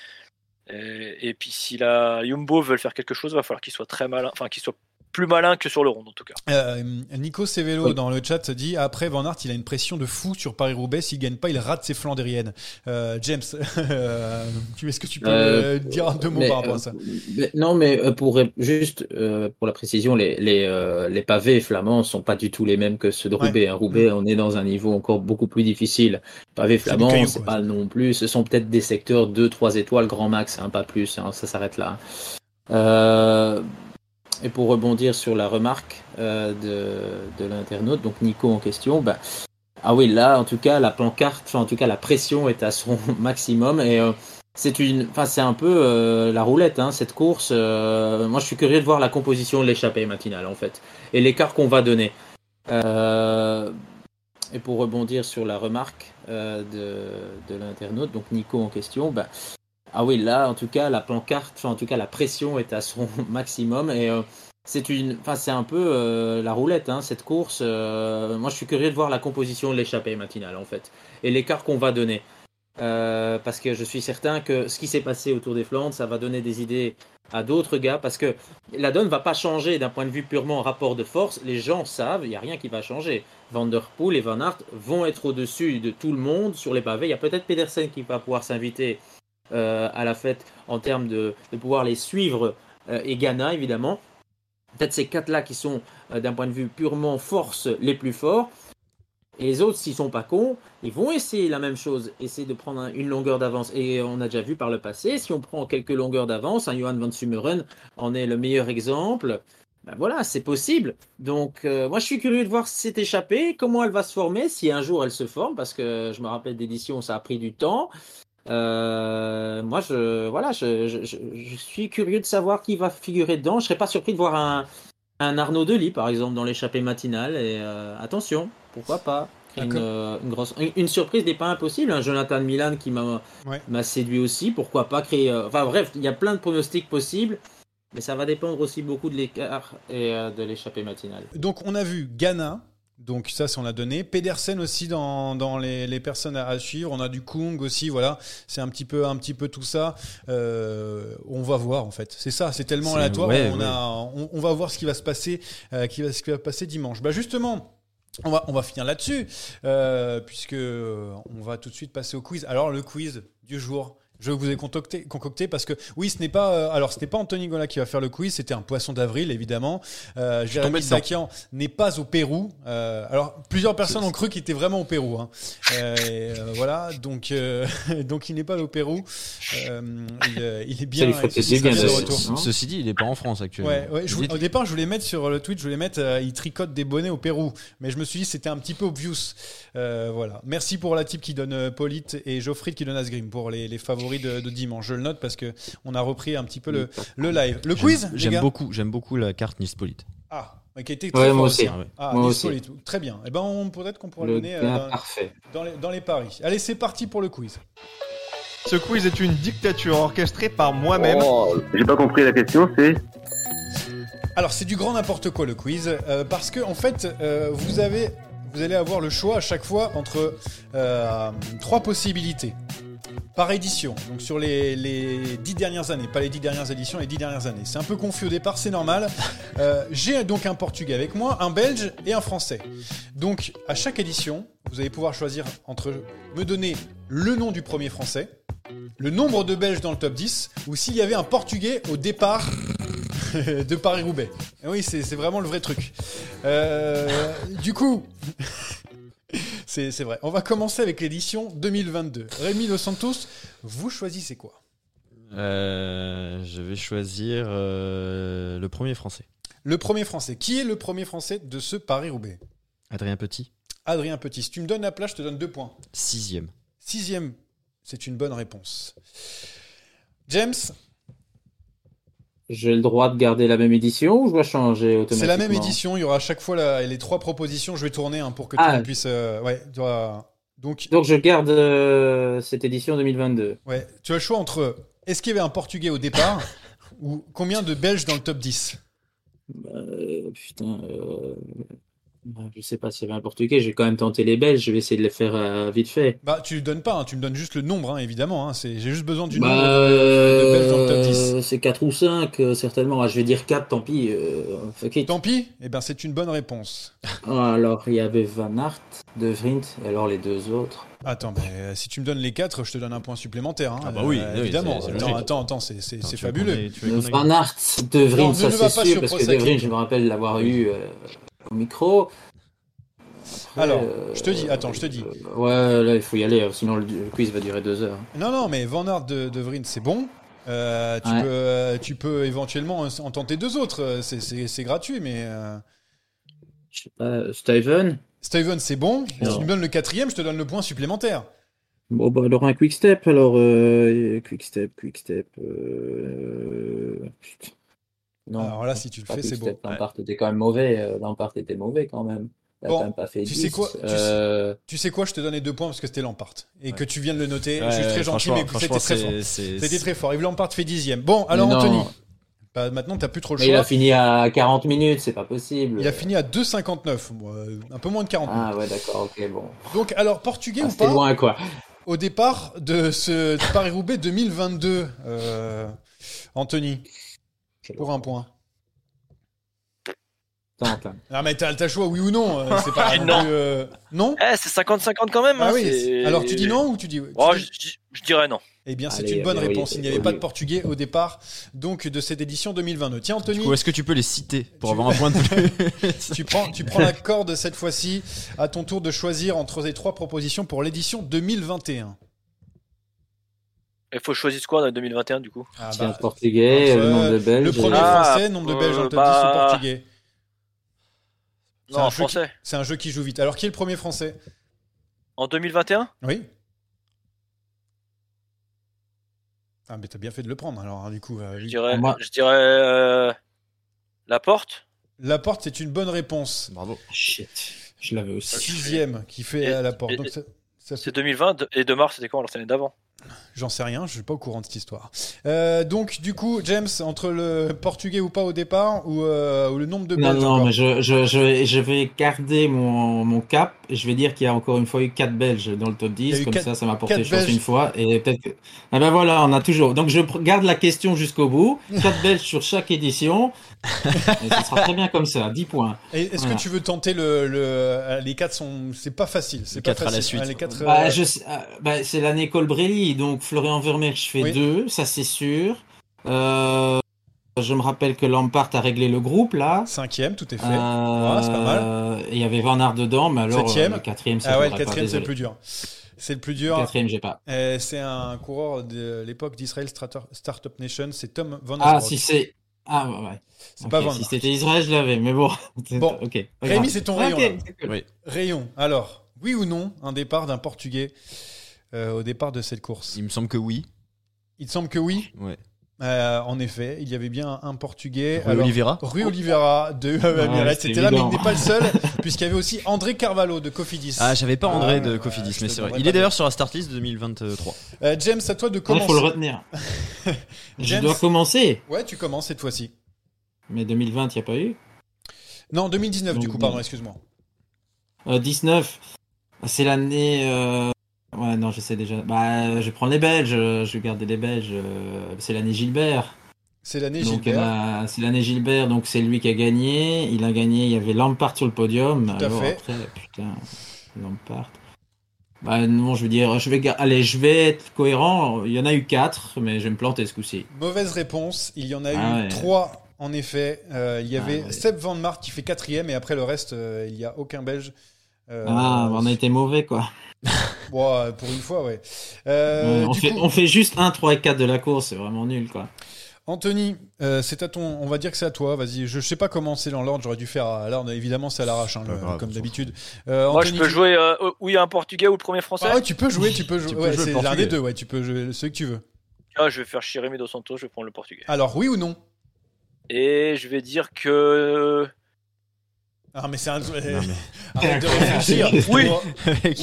Et, et puis si la Jumbo veut faire quelque chose, va falloir qu'il soit très malin, enfin qu'il soit plus malin que sur le rond en tout cas. Euh, Nico Sevelo Oui. dans le chat dit après Van Aert il a une pression de fou sur Paris-Roubaix s'il gagne pas il rate ses flandériennes. Euh, James, euh, tu- est-ce que tu peux Euh, dire deux mots Mais, par rapport à ça mais- non, mais pour juste euh, pour la précision, les les, euh, les pavés flamands sont pas du tout les mêmes que ceux de Ouais. Roubaix. hein. Roubaix, on est dans un niveau encore beaucoup plus difficile. Pavés flamands, c'est pas non plus. Ce sont peut-être des secteurs 2-3 étoiles grand max, hein, pas plus. hein, ça s'arrête là. Euh, et pour rebondir sur la remarque euh, de, de l'internaute, donc Nico en question, bah, ah oui, là, en tout cas, la pancarte, enfin, en tout cas, la pression est à son maximum et euh, c'est une, enfin, c'est un peu euh, la roulette, hein, cette course. euh, moi, je suis curieux de voir la composition de l'échappée matinale, en fait, et l'écart qu'on va donner. Euh, et pour rebondir sur la remarque euh, de, de l'internaute, donc Nico en question, bah, ah oui, là, en tout cas, la pancarte, en tout cas, la pression est à son maximum et euh, c'est une, enfin, c'est un peu euh, la roulette, hein, cette course. euh, moi, je suis curieux de voir la composition de l'échappée matinale, en fait, et l'écart qu'on va donner. Parce que je suis certain que ce qui s'est passé autour des Flandres, ça va donner des idées à d'autres gars, parce que la donne va pas changer d'un point de vue purement rapport de force. Les gens savent, il n'y a rien qui va changer. Van der Poel et Van Aert vont être au-dessus de tout le monde sur les pavés. Il y a peut-être Pedersen qui va pouvoir s'inviter à la fête en termes de, pouvoir les suivre, euh, et Ghana évidemment. Peut-être ces quatre-là qui sont, euh, d'un point de vue purement force, les plus forts. Et les autres, s'ils sont pas cons, ils vont essayer la même chose, essayer de prendre un- une longueur d'avance. Et on a déjà vu par le passé, si on prend quelques longueurs d'avance, un Johan van Sumeren en est le meilleur exemple. Ben voilà, c'est possible. Donc, euh, moi, je suis curieux de voir si c'est échappé, comment elle va se former, si un jour elle se forme, parce que je me rappelle d'édition, ça a pris du temps. Euh, moi, je, voilà, je, je- je- je suis curieux de savoir qui va figurer dedans. Je serais pas surpris de voir un, un Arnaud Delis, par exemple, dans l'échappée matinale. Et euh, attention, pourquoi pas? Une, euh, une grosse, une, une surprise n'est pas impossible. Un Jonathan Milan qui m'a Ouais. séduit aussi. Pourquoi pas créer. Enfin bref, il y a plein de pronostics possibles. Mais ça va dépendre aussi beaucoup de l'écart et de l'échappée matinale. Donc on a vu Ghana, donc ça c'est on l'a donné. Pedersen aussi dans, dans les, les personnes à, à suivre. On a du Kung aussi, voilà. C'est un petit peu un petit peu tout ça. Euh, on va voir en fait. C'est ça, c'est tellement aléatoire. ouais, on, ouais. a, on, on va voir ce qui va se passer, euh, qui va, ce qui va passer dimanche. Bah justement. On va, on va finir là-dessus, euh, puisque euh, on va tout de suite passer au quiz. Alors le quiz du jour, je vous ai concocté, concocté parce que oui, ce n'est pas, euh, alors ce n'est pas Anthony Gola qui va faire le quiz, c'était un poisson d'avril évidemment. Euh, Jérémy. Sakian n'est pas au Pérou. Euh, alors plusieurs personnes ont cru qu'il était vraiment au Pérou. hein. Euh, et, euh, voilà, donc euh, donc il n'est pas au Pérou. Euh, il, il est bien. il- il bien de retour. Ceci dit, il est pas en France actuellement. Ouais, ouais, je voulais- Dites- au départ, je voulais mettre sur le tweet, je voulais mettre, euh, il tricote des bonnets au Pérou, mais je me suis dit c'était un petit peu obvious. Euh, voilà. Merci pour la type qui donne euh, Polite et Geoffrey qui donne Asgrim pour les, les favoris de, de dimanche. Je le note parce que on a repris un petit peu le, le live. Le quiz, J'aime beaucoup, j'aime beaucoup la carte Nispolite. Ah, qui a été Ouais, très moi aussi. Ah, Moi Nice aussi. Polite. Très bien. Et ben, on peut-être qu'on pourra le donner euh, dans, parfait. dans les, dans les paris. Allez, c'est parti pour le quiz. Ce quiz est une dictature orchestrée par moi-même. Oh, j'ai pas compris la question, c'est Alors c'est du grand n'importe quoi le quiz euh, parce que en fait euh, vous avez vous allez avoir le choix à chaque fois entre euh, trois possibilités par édition. Donc sur les, les dix dernières années, pas les dix dernières éditions, les dix dernières années. C'est un peu confus au départ, c'est normal. Euh, J'ai donc un Portugais avec moi, un Belge et un Français. Donc à chaque édition, vous allez pouvoir choisir entre me donner le nom du premier Français, le nombre de Belges dans le top 10, ou s'il y avait un Portugais au départ de Paris-Roubaix. Oui, c'est vraiment le vrai truc. Euh, du coup, c'est vrai. On va commencer avec l'édition 2022. Rémi Dos Santos, vous choisissez quoi? Euh, je vais choisir euh, le premier français. Le premier français. Qui est le premier français de ce Paris-Roubaix? Adrien Petit, Adrien Petit. Si tu me donnes la place, je te donne deux points. sixième. Sixième, c'est une bonne réponse. James, J'ai le droit de garder la même édition ou je dois changer automatiquement c'est la même édition. Il y aura à chaque fois la- les trois propositions. Je vais tourner hein, pour que Ah. euh, ouais, tu auras- donc, Donc je garde euh, cette édition 2022. ouais, tu as le choix entre est-ce qu'il y avait un Portugais au départ ou combien de Belges dans le top 10 Euh, putain. Euh, Je sais pas s'il y avait un portugais, j'ai quand même tenté les Belges, je vais essayer de les faire euh, vite fait. Bah, tu donnes pas, hein, tu me donnes juste le nombre, hein, évidemment. hein, c'est- J'ai juste besoin du Bah, nombre de, de Belges dans le top 10. euh, c'est 4 ou 5, certainement. Ah, je vais dire 4, tant pis. euh, fuck it. Tant pis, eh ben, c'est une bonne réponse. Ah, alors, il y avait Van Aert, De Vriend, et alors les deux autres. Attends, bah, euh, si tu me donnes les 4, je te donne un point supplémentaire. hein, Ah bah oui, euh, oui, évidemment. c'est- c'est attends, attends, attends, c'est Attends, fabuleux. Van Aert, De ne ça c'est sûr, parce que De. Vriend, je me rappelle l'avoir eu euh, au micro. Après, Alors, euh, je te dis, attends, je te dis. euh, ouais, là, il faut y aller, euh, sinon le, le quiz va durer 2 heures. Non, non, mais Van Aert de, de Vriend, c'est bon. Euh, tu, Ouais. peux, tu peux éventuellement en en tenter deux autres. c'est- gratuit, mais. Je sais pas, Steven? Steven, c'est bon. Si tu me donnes le quatrième, je te donne le point supplémentaire. Bon, bah, alors un quick step, alors, quick step, quick step, putain. Non, Alors là, si tu le fais, c'est beau. step. Lampard était quand même mauvais, euh, Lampard était mauvais quand même. Il a Bon, quand même pas fait tu 10. sais quoi, tu sais- Euh, Tu sais quoi, je te donne les deux points parce que c'était Lampard. Et que tu viens de le noter. Ouais, je suis très gentil, mais c'était très fort. C'était très fort. Yves Lampard fait dixième. Bon, alors mais. Anthony. Bah, maintenant, t'as plus trop le Mais il a choix. fini à 40 minutes, c'est pas possible. Il a fini à 2,59. Bon, euh, un peu moins de 40 Ah ouais, d'accord, ok, bon. Donc, alors, portugais Ah, ou C'était pas loin, quoi. Au départ de ce Paris-Roubaix 2022, euh, Anthony, pour un point. Ah, mais t'as le choix, oui ou non euh, C'est pas Non. plus, euh, Non Eh, c'est 50-50 quand même. Ah hein, oui. c'est- Alors, tu dis non ou tu dis. tu Oh, dis- je, je- je dirais non. Eh bien, c'est Allez, une bonne allez, oui, réponse. Il n'y oui, avait pas de portugais au départ donc de cette édition 2022. Tiens, Anthony, coup, est-ce que tu peux les citer pour Tu- avoir un point de plus tu prends, tu prends la corde cette fois-ci. À ton tour de choisir entre les trois propositions pour l'édition 2021. Il faut choisir quoi dans 2021 du coup Ah, Tiens, bah, portugais, entre, le nombre de Belges. le premier Ah, français, nombre de Belges dans le top 10 bah, portugais. C'est un Non, français. C'est un jeu qui joue vite. Alors, qui est le premier français? En 2021 Oui. Ah, mais t'as bien fait de le prendre alors, hein, du coup. euh, Je dirais, Moi- je dirais euh, la porte? La porte, c'est une bonne réponse. Bravo. Shit, je l'avais aussi. Sixième qui fait Et- à la porte. et- Donc, ça- ça fait- C'est 2020 et de mars c'était quand? L'année d'avant J'en sais rien, je suis pas au courant de cette histoire. Euh, donc, du coup, James, entre le portugais ou pas au départ, ou, euh, ou le nombre de Non, Belges non, mais je, je, je, je vais garder mon, mon cap. et Je vais dire qu'il y a encore une fois eu 4 Belges dans le top Il y a 10. eu Comme ça, ça m'a porté chance Belges. une fois. Et peut-être que. Ah ben voilà, on a toujours. Donc je garde la question jusqu'au bout. 4 Belges sur chaque édition. Et ce sera très bien comme ça. 10 points. Est-ce Voilà. que tu veux tenter le, le- euh, les quatre sont c'est pas facile, c'est Les pas quatre à la suite. Ah, les quatre, Bah, euh, je sais- euh, bah, c'est l'année Colbrelli. Donc Florian Vermeer, je fais Oui. 2. Ça, c'est sûr. Euh, je me rappelle que Lampard a réglé le groupe là. cinquième, tout est fait. Euh, c'est pas mal. et Il y avait Van Aert dedans, mais alors Septième. euh, le quatrième, c'est ah ouais, le quatrième c'est le plus dur. C'est le plus Le dur. quatrième, j'ai pas. Euh, c'est un coureur de l'époque d'Israel Strator- Startup Nation, c'est Tom Van Ah, Asbrock. si c'est. Ah, ouais, ouais. C'est pas Van Si Aert. c'était Israël, je l'avais, mais bon. Bon. ok. Rémi, c'est ton Ah, rayon. cool. Oui. Rayon. Alors, oui ou non, un départ d'un Portugais euh, au départ de cette course Il me semble que oui. Il te semble que oui. Ouais. Euh, en effet, il y avait bien un Portugais. Rui Oliveira Rui Oliveira de c'est C'était là, mais il n'est pas le seul, puisqu'il y avait aussi André Carvalho de Cofidis. Ah, j'avais pas André Ah, de Cofidis, mais c'est vrai. Il est d'ailleurs sur la start list de 2023. Euh, James, à toi de Il commencer. faut le retenir. je dois commencer. Ouais, tu commences cette fois-ci. Mais 2020, il n'y a pas eu. Non, 2019 du coup, pardon, excuse-moi. Euh, 19. C'est l'année. Ouais, non, je sais déjà. Bah, je prends les Belges. Je vais garder les Belges. euh, C'est l'année Gilbert. C'est l'année Gilbert. c'est l'année Gilbert, donc c'est lui qui a gagné. Il a gagné, il y avait Lampard sur le podium. Tout à Alors fait. après, putain, Lampard. Bah non, je veux dire, je vais, allez, je vais être cohérent. Il y en a eu 4, mais je vais me planter ce coup-ci. Mauvaise réponse. Il y en a Ah eu ouais. trois, en effet. Euh, il y Ah avait ouais. Seb Van Mark qui fait quatrième, et après le reste, euh, il n'y a aucun Belge. Euh, ah, on a été mauvais, quoi. bon, pour une fois, ouais. Euh, on, du fait, coup, on fait juste 1, 3 et 4 de la course, c'est vraiment nul, quoi. Anthony, euh, c'est à ton. On va dire que c'est à toi. Vas-y. Je sais pas comment c'est dans l'ordre. J'aurais dû faire. à- évidemment, c'est à l'arrache, hein, comme d'habitude. Euh, Moi, je Anthony, peux tu- jouer euh, où il y a un portugais ou le premier français Ah ouais, tu peux jouer. Tu peux jouer. Tu peux ouais, jouer c'est l'un des deux. Ouais, tu peux jouer celui que tu veux. Ah, Je vais faire Jérémy Dos Santos, je vais prendre le portugais. Alors, oui ou non? Et je vais dire que. Ah, mais c'est un. Non, mais- Arrête de réfléchir. Oui.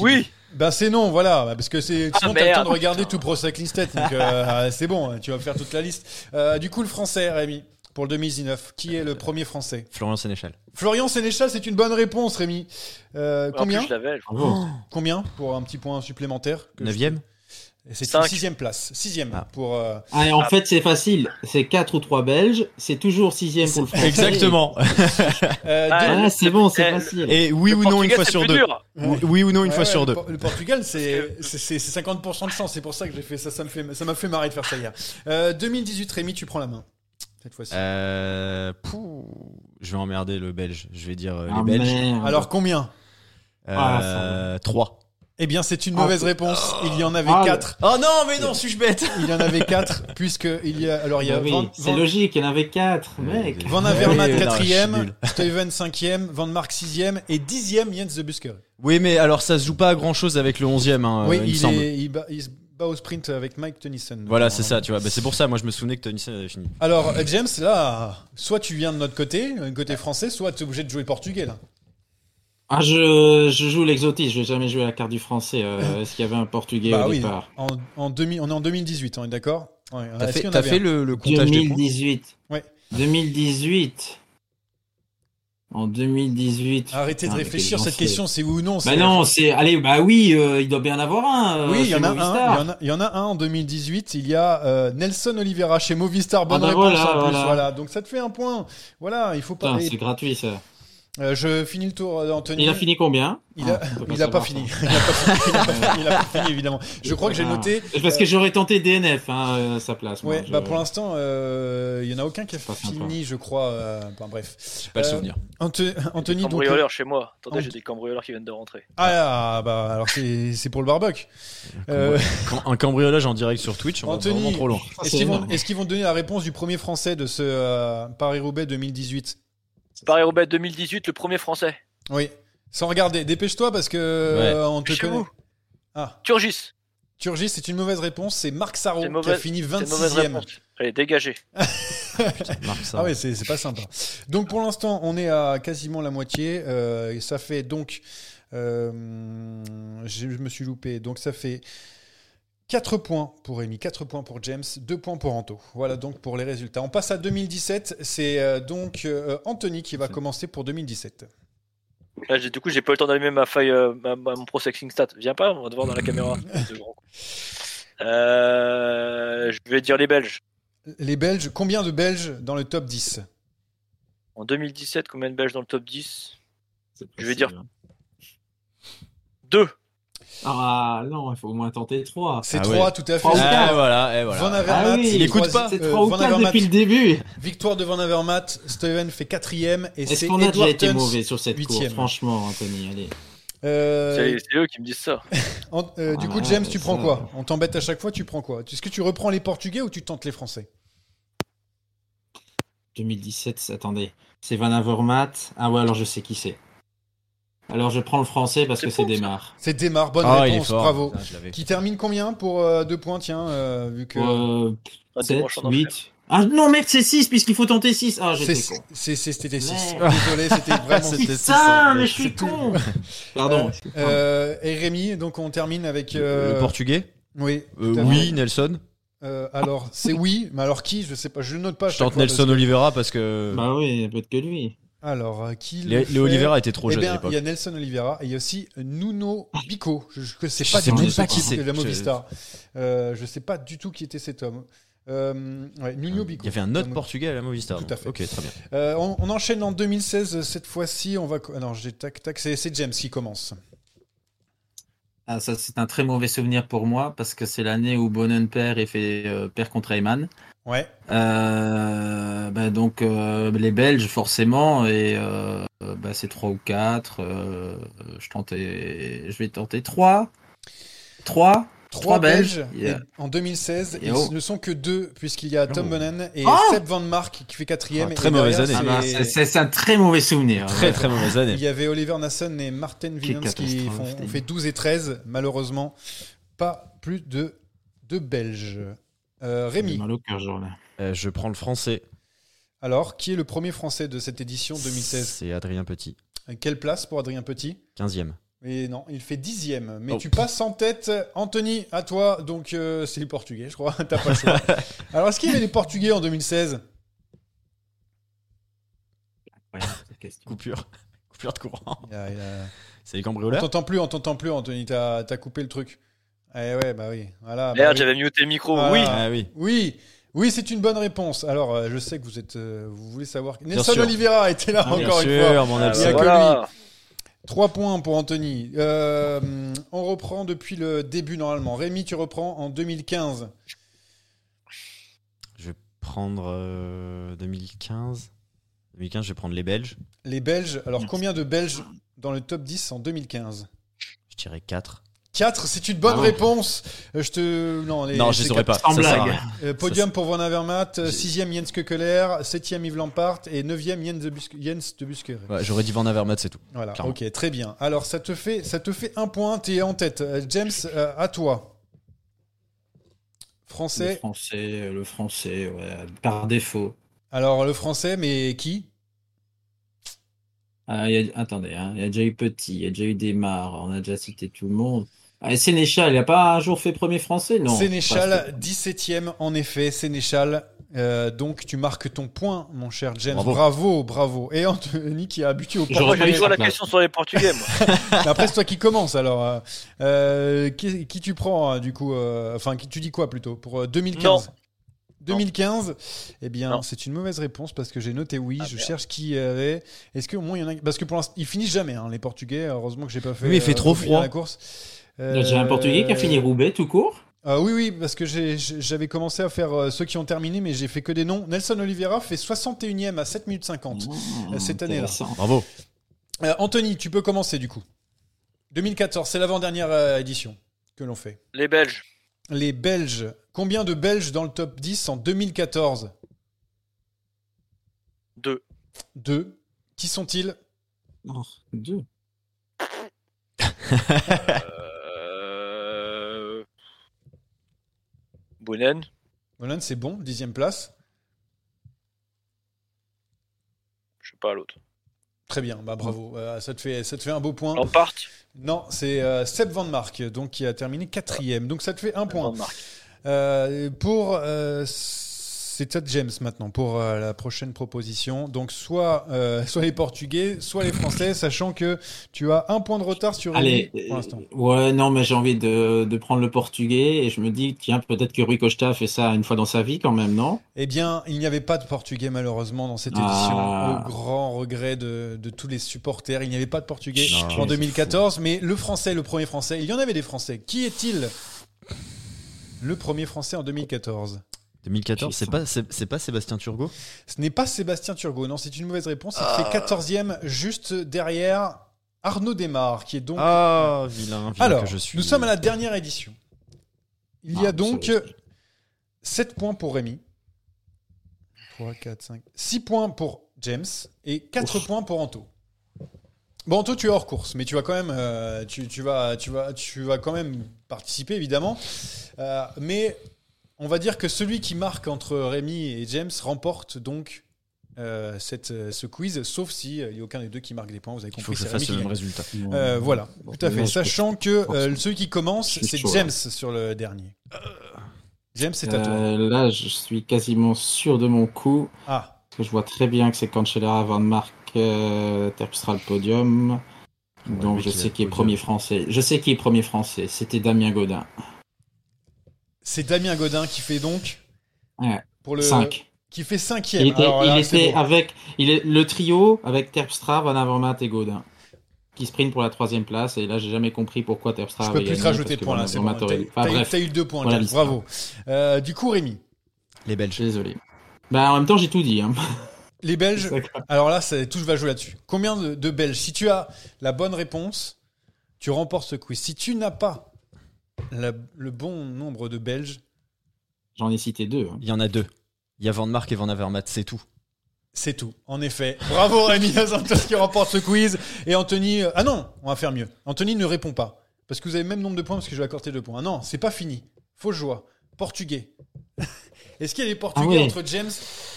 Oui Ben c'est non, voilà, bah, parce que c'est Ah, sinon t'as le temps de regarder tout Pro Cycling Stats, donc euh, c'est bon, tu vas faire toute la liste. Euh, du coup, le français, Rémi, pour le 2019. Qui est le premier français? Florian Sénéchal. Florian Sénéchal, c'est une bonne réponse, Rémi. Euh, En combien? plus, je l'avais. je- Bravo. Combien pour un petit point supplémentaire je- Neuvième? C'est une sixième place. Sixième Ah. pour. euh, Ah, et en fait, c'est facile. C'est 4 ou 3 Belges. C'est toujours sixième pour le français. Exactement. euh, Ah, deux- c'est bon, c'est Eh, facile. Et oui Le ou non une Portugal, fois sur deux. dur. Oui- ou non une Ouais, fois ouais, sur le deux. Le Portugal, c'est c'est- c'est- c'est 50% de chance. C'est pour ça que j'ai fait ça. Ça me fait, ça m'a fait marrer de faire ça hier. Euh, 2018, Rémi, tu prends la main. Cette fois-ci. Euh, je vais emmerder le Belge. Je vais dire euh, Ah, les Belges. merde. Alors combien? Euh, trois. Eh bien, c'est une Ah, mauvaise réponse. Il y en avait Ah, quatre. Oh non, mais non, suis-je bête Il y en avait quatre, puisque il y a. Alors, il y a Bah oui, Van, c'est Van, logique, il y en avait 4, mec. Van Avermaet Oui, non, je suis quatrième, nul. Steven cinquième, Van Mark sixième et dixième Jens de Busker. Oui, mais alors ça se joue pas à grand chose avec le 11e, hein, oui, il, me il, semble. est, il, bat, il se bat au sprint avec Mike Tennyson. Voilà, c'est ça, tu vois. Bah, c'est pour ça, moi je me souvenais que Tennyson avait fini. Alors, euh, James, là, soit tu viens de notre côté, euh, côté français, soit tu es obligé de jouer portugais, là. Ah, je, je joue l'exotisme, je vais jamais jouer à la carte du français. euh, Est-ce qu'il y avait un portugais bah au oui, départ en, en 2000 on est en 2018, on est d'accord Ouais, T'as fait, avait fait le, le comptage des points 2018. Ouais. 2018. En 2018. Arrêtez de Putain, mais réfléchir, cette question, c'est oui ou non Bah c'est- non, c'est. Allez, bah oui, euh, il doit bien en avoir un. euh, Oui, il y en a un. Il y en a, il y en a un en 2018. Il y a euh, Nelson Oliveira chez Movistar. Bonne Ah bah réponse voilà, en plus. voilà. Voilà. Donc ça te fait un point. Voilà, il faut pas. Putain, c'est gratuit ça. Euh, je finis le tour d'Anthony. Il a fini combien Il a, Ah, pas fini. Il a pas fini. Pas pas évidemment. Je crois que j'ai Ah. noté. Parce que j'aurais tenté DNF hein, euh, à sa place. moi, Ouais, je- bah pour l'instant, euh, il y en a aucun qui a fini, je crois. euh, enfin, bref. J'ai pas le Euh, souvenir. Anthony, donc. Cambrioleurs chez moi. Attendez, Ant- j'ai des cambrioleurs qui viennent de rentrer. Ah, bah alors c'est c'est pour le barbecue. Euh, Quand- Un cambriolage en direct sur Twitch, on Anthony, va vraiment trop loin. Ça, Est-ce qu'ils vont, donner la réponse du premier français de ce euh, Paris-Roubaix 2018 Paris-Roubaix 2018, le premier français. Oui. Sans regarder, dépêche-toi parce que euh, on te Chez connaît. vous. Ah, Turgis. Turgis, c'est une mauvaise réponse. C'est Marc Sarro qui a fini C'est une mauvaise 26e. réponse. Allez, dégagez. Marc, ça. Ah ouais, c'est c'est pas sympa. Donc pour l'instant, on est à quasiment la moitié. euh, et ça fait donc. euh, je, je me suis loupé. Donc ça fait 4 points pour Rémi, 4 points pour James, 2 points pour Anto. Voilà donc pour les résultats. On passe à 2017. C'est euh, donc euh, Anthony qui va commencer pour 2017. Là, j'ai- du coup, j'ai pas eu le temps d'allumer ma feuille, euh, ma- ma- mon Pro Sexing Stat. Viens pas, on va te voir dans la caméra. Euh, je vais dire les Belges. Les Belges, combien de Belges dans le top 10 En 2017, combien de Belges dans le top 10 C'est Je vais dire- Deux. Ah non, il faut au moins tenter 3. C'est Ah 3, ouais. tout à fait. Trois ou Ah, quatre. voilà, et voilà. Van Avermaet, Ah oui, il écoute troisi- pas. C'est euh, 3 ou Van 4 Avermaet, depuis le début. Victoire de Van Avermaet, Steven fait quatrième et Est-ce c'est qu'on a déjà Edward été Tuns. mauvais sur cette course Franchement, Anthony, allez. Euh, C'est eux qui me disent ça. en- euh, du Ah, coup, James, tu ça. prends quoi? On t'embête à chaque fois, tu prends quoi? Est-ce que tu reprends les Portugais ou tu tentes les Français? 2017, c'est- attendez. C'est Van Avermaet. Ah ouais, alors je sais qui c'est. Alors je prends le français parce que c'est ça. Démarre. C'est Démarre, bonne Ah, réponse, fort. bravo. Putain. Qui termine combien pour euh, deux points, tiens, euh, vu que... Euh, Ah, 7, dimanche, on en 8. Ah non, merde, c'est 6 puisqu'il faut tenter 6. Ah, j'étais con. C'était 6. Merde. Désolé, c'était vraiment... C'était six, Putain, hein, mais je suis con. Pardon. Euh, et Rémi, donc on termine avec... euh, Le portugais Oui, Euh, Oui. Nelson. Euh, alors, c'est oui, mais alors qui? Je sais pas, je note pas. Je tente fois, Nelson parce que- Oliveira parce que Bah oui, peut-être que lui. Alors, euh, qui les, le les Oliveira étaient trop Eh jeunes à bien, l'époque. il y a Nelson Oliveira et il y a aussi Nuno Bico. Je ne sais Je pas sais du tout pas qui c'est la Je- Movistar. Euh, je sais pas du tout qui était cet homme. Euh, ouais, Nuno Bico. Il y avait un autre portugais à la Movistar. Tout à fait. Ok, très bien. Euh, on, on enchaîne en 2016 euh, cette fois-ci. On va. Alors, j'ai tac tac. C'est c'est James qui commence. Ah, ça, c'est un très mauvais souvenir pour moi parce que c'est l'année où Bonnen perd et fait euh, perd contre Ayman. Ouais. Euh, bah, donc euh, les Belges forcément et euh, bah, c'est 3 ou 4. je tentais, je vais tenter 3. 3. Trois Trois Belges. Belges. Yeah. En 2016, Et ils oh. ne sont que deux puisqu'il y a Tom Oh. Bonnen et Oh Seb Van Mark qui fait quatrième. Ah, et très mauvaise derrière, année. Ah, bah, c'est- un très mauvais souvenir. Très très mauvaise année. Il y avait Oliver Nasson et Martin Williams qui font, ont fait 12 et 13. Malheureusement, pas plus de, de Belges. Euh, Rémi, mal au cœur, genre, là. Euh, je prends le français. alors, qui est le premier français de cette édition 2016 C'est Adrien Petit. Quelle place pour Adrien Petit? 15e. Et non, il fait dixième. Mais Oh. tu passes en tête. Anthony, à toi. Donc, euh, c'est les Portugais, je crois. T'as pas le choix. Alors, est-ce qu'il y avait les Portugais en 2016 cette question. Coupure. Coupure de courant. A- C'est les On cambrioleurs t'entend plus, on t'entend plus, Anthony. T'as as coupé le truc. Eh ouais, bah oui. Voilà. bah Merde, oui. j'avais muté le micro. Ah. Oui. Ah oui. Oui, oui, c'est une bonne réponse. Alors, euh, je sais que vous êtes, euh, vous voulez savoir. Nelson sûr. Oliveira était là Bien encore une fois. mon Ah, Il y a que. Trois points pour Anthony. Euh, on reprend depuis le début normalement. Rémi, tu reprends en 2015. Je vais prendre euh, 2015. 2015, je vais prendre les Belges. Les Belges. Alors, combien de Belges dans le top 10 en 2015 Je dirais 4. 4, c'est une bonne Ah. réponse. Euh, je te. Non, les, Non, je les aurais pas. Sans blague. Euh, podium Ça, pour Van Avermaet, J'ai- 6ème Jens Kekeler, 7ème Yves Lampart et 9ème Jens de, Bus- Jens de Buskere. Ouais, J'aurais dit Van Avermaet, c'est tout. Voilà, Clairement. ok, très bien. Alors, ça te fait, ça te fait un point, t'es en tête. Euh, James, euh, à toi. Le Français. français, le français, ouais, par défaut. Alors, le français, mais qui? Ah, il y a- attendez, hein, il y a déjà eu Petit, il y a déjà eu Desmar, on a déjà cité tout le monde. Ah, et Sénéchal, il n'a pas un jour fait premier français Non. Sénéchal, 17ème, en effet, Sénéchal. Euh, donc, tu marques ton point, mon cher James. Bravo, Bravo. bravo. Et Anthony qui a buté au J'aurais j'ai eu eu la question sur les Portugais. moi. Après, c'est toi qui commence, alors. euh, euh, qui, qui tu prends, euh, du coup euh, Enfin, qui tu dis quoi, plutôt Pour euh, 2015 Non. 2015, eh bien, c'est une mauvaise réponse parce que j'ai noté oui. Ah, je merde. cherche qui avait. Est-ce qu'au moins il y en a Parce que pour l'instant, ils finissent jamais, hein, les Portugais. Heureusement que j'ai pas fait. Oui, il fait trop froid. La course. Il y a déjà un Euh, Portugais qui a fini Roubaix tout court. euh, oui, oui, parce que j'avais commencé à faire euh, ceux qui ont terminé, mais j'ai fait que des noms. Nelson Oliveira fait 61e à 7 minutes 50. Mmh, cette année-là. Bravo. Euh, Anthony, tu peux commencer du coup. 2014, c'est l'avant-dernière euh, édition que l'on fait. Les Belges. Les Belges. Combien de Belges dans le top 10 en 2014 Deux. Deux. Qui sont-ils? Oh, deux. Boonen. Holland, c'est bon, dixième place. Je sais pas l'autre. Très bien, bah bravo. Euh, ça, te fait, ça te fait un beau point. Lampart. Non, c'est euh, Seb Van Mark, donc qui a terminé quatrième. Donc ça te fait un point. Van Mark. Euh, pour euh, c'est à James maintenant pour euh, la prochaine proposition. Donc soit euh, soit les Portugais, soit les Français, sachant que tu as un point de retard sur Allez, pour l'instant. euh, ouais, non, mais j'ai envie de, de prendre le portugais et je me dis, tiens, peut-être que Rui Costa a fait ça une fois dans sa vie quand même, non? Eh bien, il n'y avait pas de Portugais malheureusement dans cette Ah. édition, au grand regret de, de tous les supporters. Il n'y avait pas de Portugais Non, en c'est 2014, mais le Français, le premier Français, il y en avait des Français. Qui est-il? Le premier Français en 2014. 2014, J'ai c'est pas, c'est c'est pas Sébastien Turgot? Ce n'est pas Sébastien Turgot, non, c'est une mauvaise réponse. Il fait 14e juste derrière Arnaud Desmar, qui est donc. Ah, vilain, vilain Alors, que je suis. nous sommes à la dernière édition. Il y a Ah, donc ça aussi. 7 points pour Rémi. 3, 4, 5. 6 points pour James et 4 points pour Anto. Bon, Anto, tu es hors course, mais tu vas quand même, euh, tu, tu vas, tu, vas, tu vas quand même participer, évidemment. Euh, mais on va dire que celui qui marque entre Rémi et James remporte donc euh, cette, euh, ce quiz, sauf si euh, il n'y a aucun des deux qui marque des points. Vous avez Il compris, faut que je fasse le même gagne. résultat. Euh, voilà, Bon, tout à fait. Sachant que euh, celui qui commence, c'est James là. sur le dernier. James, c'est à toi. Là, je suis quasiment sûr de mon coup. Ah, Parce que je vois très bien que c'est Cancellara, Van Mark, euh, Terpstra le podium. Ouais, Donc je sais qui est premier français. Je sais qui est premier français. C'était Damien Godin. C'est Damien Godin qui fait donc Ouais, pour le 5. qui fait cinquième. Il était, Alors il là, était avec il est, le trio avec Terpstra, Van Avermaet et Godin. Qui sprint pour la troisième place. Et là, j'ai jamais compris pourquoi Terpstra Je peux plus te rajouter de points là, c'est bon. T'as eu- bref, t'as eu deux points, Voilà. Bravo. Euh, du coup, Rémi, Les Belges. désolé. Bah, en même temps, j'ai tout dit. Hein. les Belges. Alors là, tout va jouer là-dessus. Combien de, de Belges? Si tu as la bonne réponse, tu remportes ce quiz. Si tu n'as pas la- le bon nombre de Belges, J'en ai cité deux. hein. Il y en a deux. Il y a Van Mark et Van Avermaet, c'est tout. c'est tout. En effet. Bravo Rémi Santos qui remporte ce quiz. Et Anthony. euh, Ah non, on va faire mieux. Anthony ne répond pas. Parce que vous avez le même nombre de points parce que je vais accorder deux points. Ah non, c'est pas fini. Fausse joie. Portugais. Est-ce qu'il y a des Portugais Ah ouais. entre James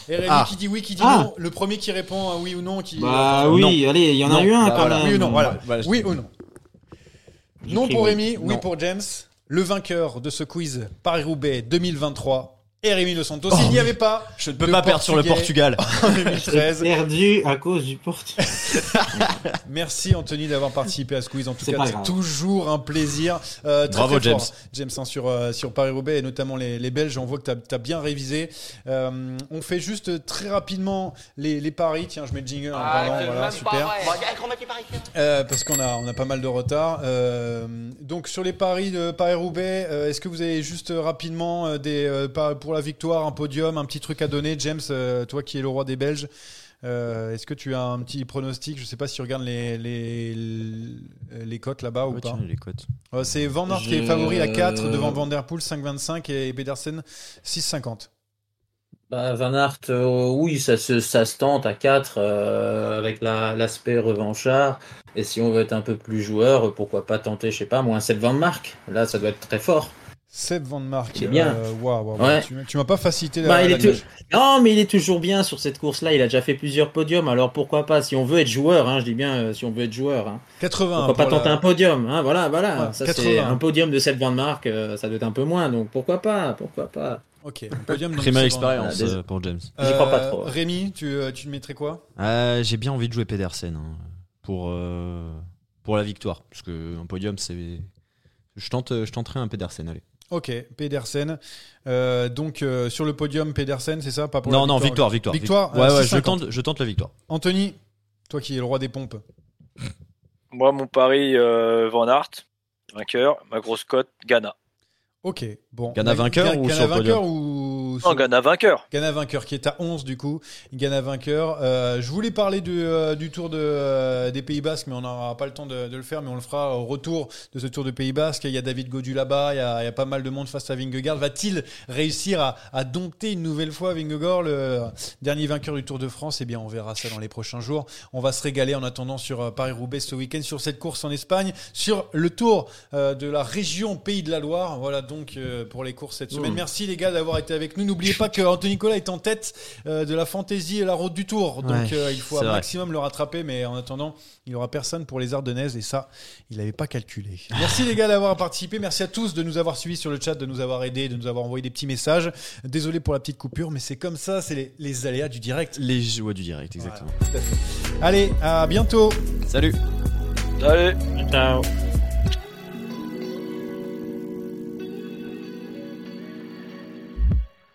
et Rémi Ah. qui dit oui, qui dit Ah. non? Le premier qui répond euh, oui ou non qui. Bah euh, oui, allez, il y en a Non, eu un bah quand voilà. même. Oui ou non, voilà. Voilà, je- Oui ou non? Non pour. Rémi, oui pour James. Le vainqueur de ce quiz Paris-Roubaix 2023 et Rémi Dos Santos. Il n'y avait pas. Je ne peux pas perdre sur le Portugal. en 2013. Perdu à cause du Portugal. Merci Anthony d'avoir participé à ce quiz. En tout cas, c'est toujours un plaisir. Euh, très, Bravo, très James. fort, James hein, sur, euh, sur Paris-Roubaix et notamment les, les Belges. On voit que tu as, bien révisé. Euh, on fait juste très rapidement les, les paris. Tiens, je mets le jingle en parlant. Voilà, super. Euh, parce qu'on a, on a pas mal de retard. Euh, donc sur les paris de Paris-Roubaix, euh, est-ce que vous avez juste rapidement euh, des, euh, par- pour la victoire, un podium, un petit truc à donner James, euh, toi qui es le roi des Belges, euh, est-ce que tu as un petit pronostic? Je sais pas si tu regardes les, les, les cotes là-bas ou pas. les cotes. Euh, C'est Van Aert qui est favori à 4 devant Van Der Poel 5,25 et Pedersen 6,50. Bah, Van Aert, euh, oui, ça se, ça se tente à 4 euh, avec la- l'aspect revanchard. Et si on veut être un peu plus joueur, pourquoi pas tenter, je sais pas, moins 7 Van Mark? Là, ça doit être très fort. Seb Van Mark. Il est bien. euh. Ouais. Tu, tu m'as pas facilité la, Bah, il la est. Non, mais il est toujours bien sur cette course-là. Il a déjà fait plusieurs podiums. Alors pourquoi pas, si on veut être joueur, hein, je dis bien euh, si on veut être joueur. Hein. 80. Pourquoi pas la- tenter un podium hein, Voilà, voilà. Ouais, ça, 80. c'est un podium de 7 Van Mark, euh, ça doit être un peu moins. Donc pourquoi pas Pourquoi pas Ok, un podium. Seb Mark. expérience Voilà, euh, pour James. J'y crois pas trop. Rémi, tu, tu mettrais quoi? Euh, J'ai bien envie de jouer Pedersen hein, pour, euh, pour la victoire. Parce qu'un podium, c'est. Je, tente, je tenterai un Pedersen, allez. Ok, Pedersen. Euh, donc euh, sur le podium, Pedersen, c'est ça? Pas pour non, la non, victoire, victoire. Victoire, Ouais, euh, ouais, je 6,50. tente, je tente la victoire. Anthony, toi qui es le roi des pompes. Moi, mon pari, euh, Van Aert, vainqueur. Ma grosse cote, Ghana. Ok, bon. Ghana vainqueur ou Ghana vainqueur ou Non, Ghana vainqueur. Ghana vainqueur qui est à 11 du coup. Ghana vainqueur. Euh, je voulais parler du, euh, du tour de, euh, des Pays Basques, mais on n'aura pas le temps de, de le faire, mais on le fera au retour de ce tour de Pays Basques. Il y a David Godu là-bas, il y a, il y a pas mal de monde face à Vingegaard. Va-t-il réussir à, à dompter une nouvelle fois Vingegaard, le dernier vainqueur du Tour de France? Eh bien, on verra ça dans les prochains jours. On va se régaler en attendant sur euh, Paris-Roubaix ce week-end, sur cette course en Espagne, sur le tour euh, de la région Pays de la Loire. Voilà donc euh, pour les courses cette semaine. Mmh. Merci les gars d'avoir été avec nous. N'oubliez pas que Anthony Nicolas est en tête euh, de la fantaisie et la route du Tour. Donc Ouais, euh, il faut un vrai. maximum le rattraper, mais en attendant, il aura personne pour les Ardennaises et ça, il n'avait pas calculé. Merci les gars d'avoir participé. Merci à tous de nous avoir suivis sur le chat, de nous avoir aidés, de nous avoir envoyé des petits messages. Désolé pour la petite coupure, mais c'est comme ça, c'est les, les aléas du direct. Les joies du direct, exactement. Voilà, tout à fait. Allez, à bientôt. Salut Allez. Ciao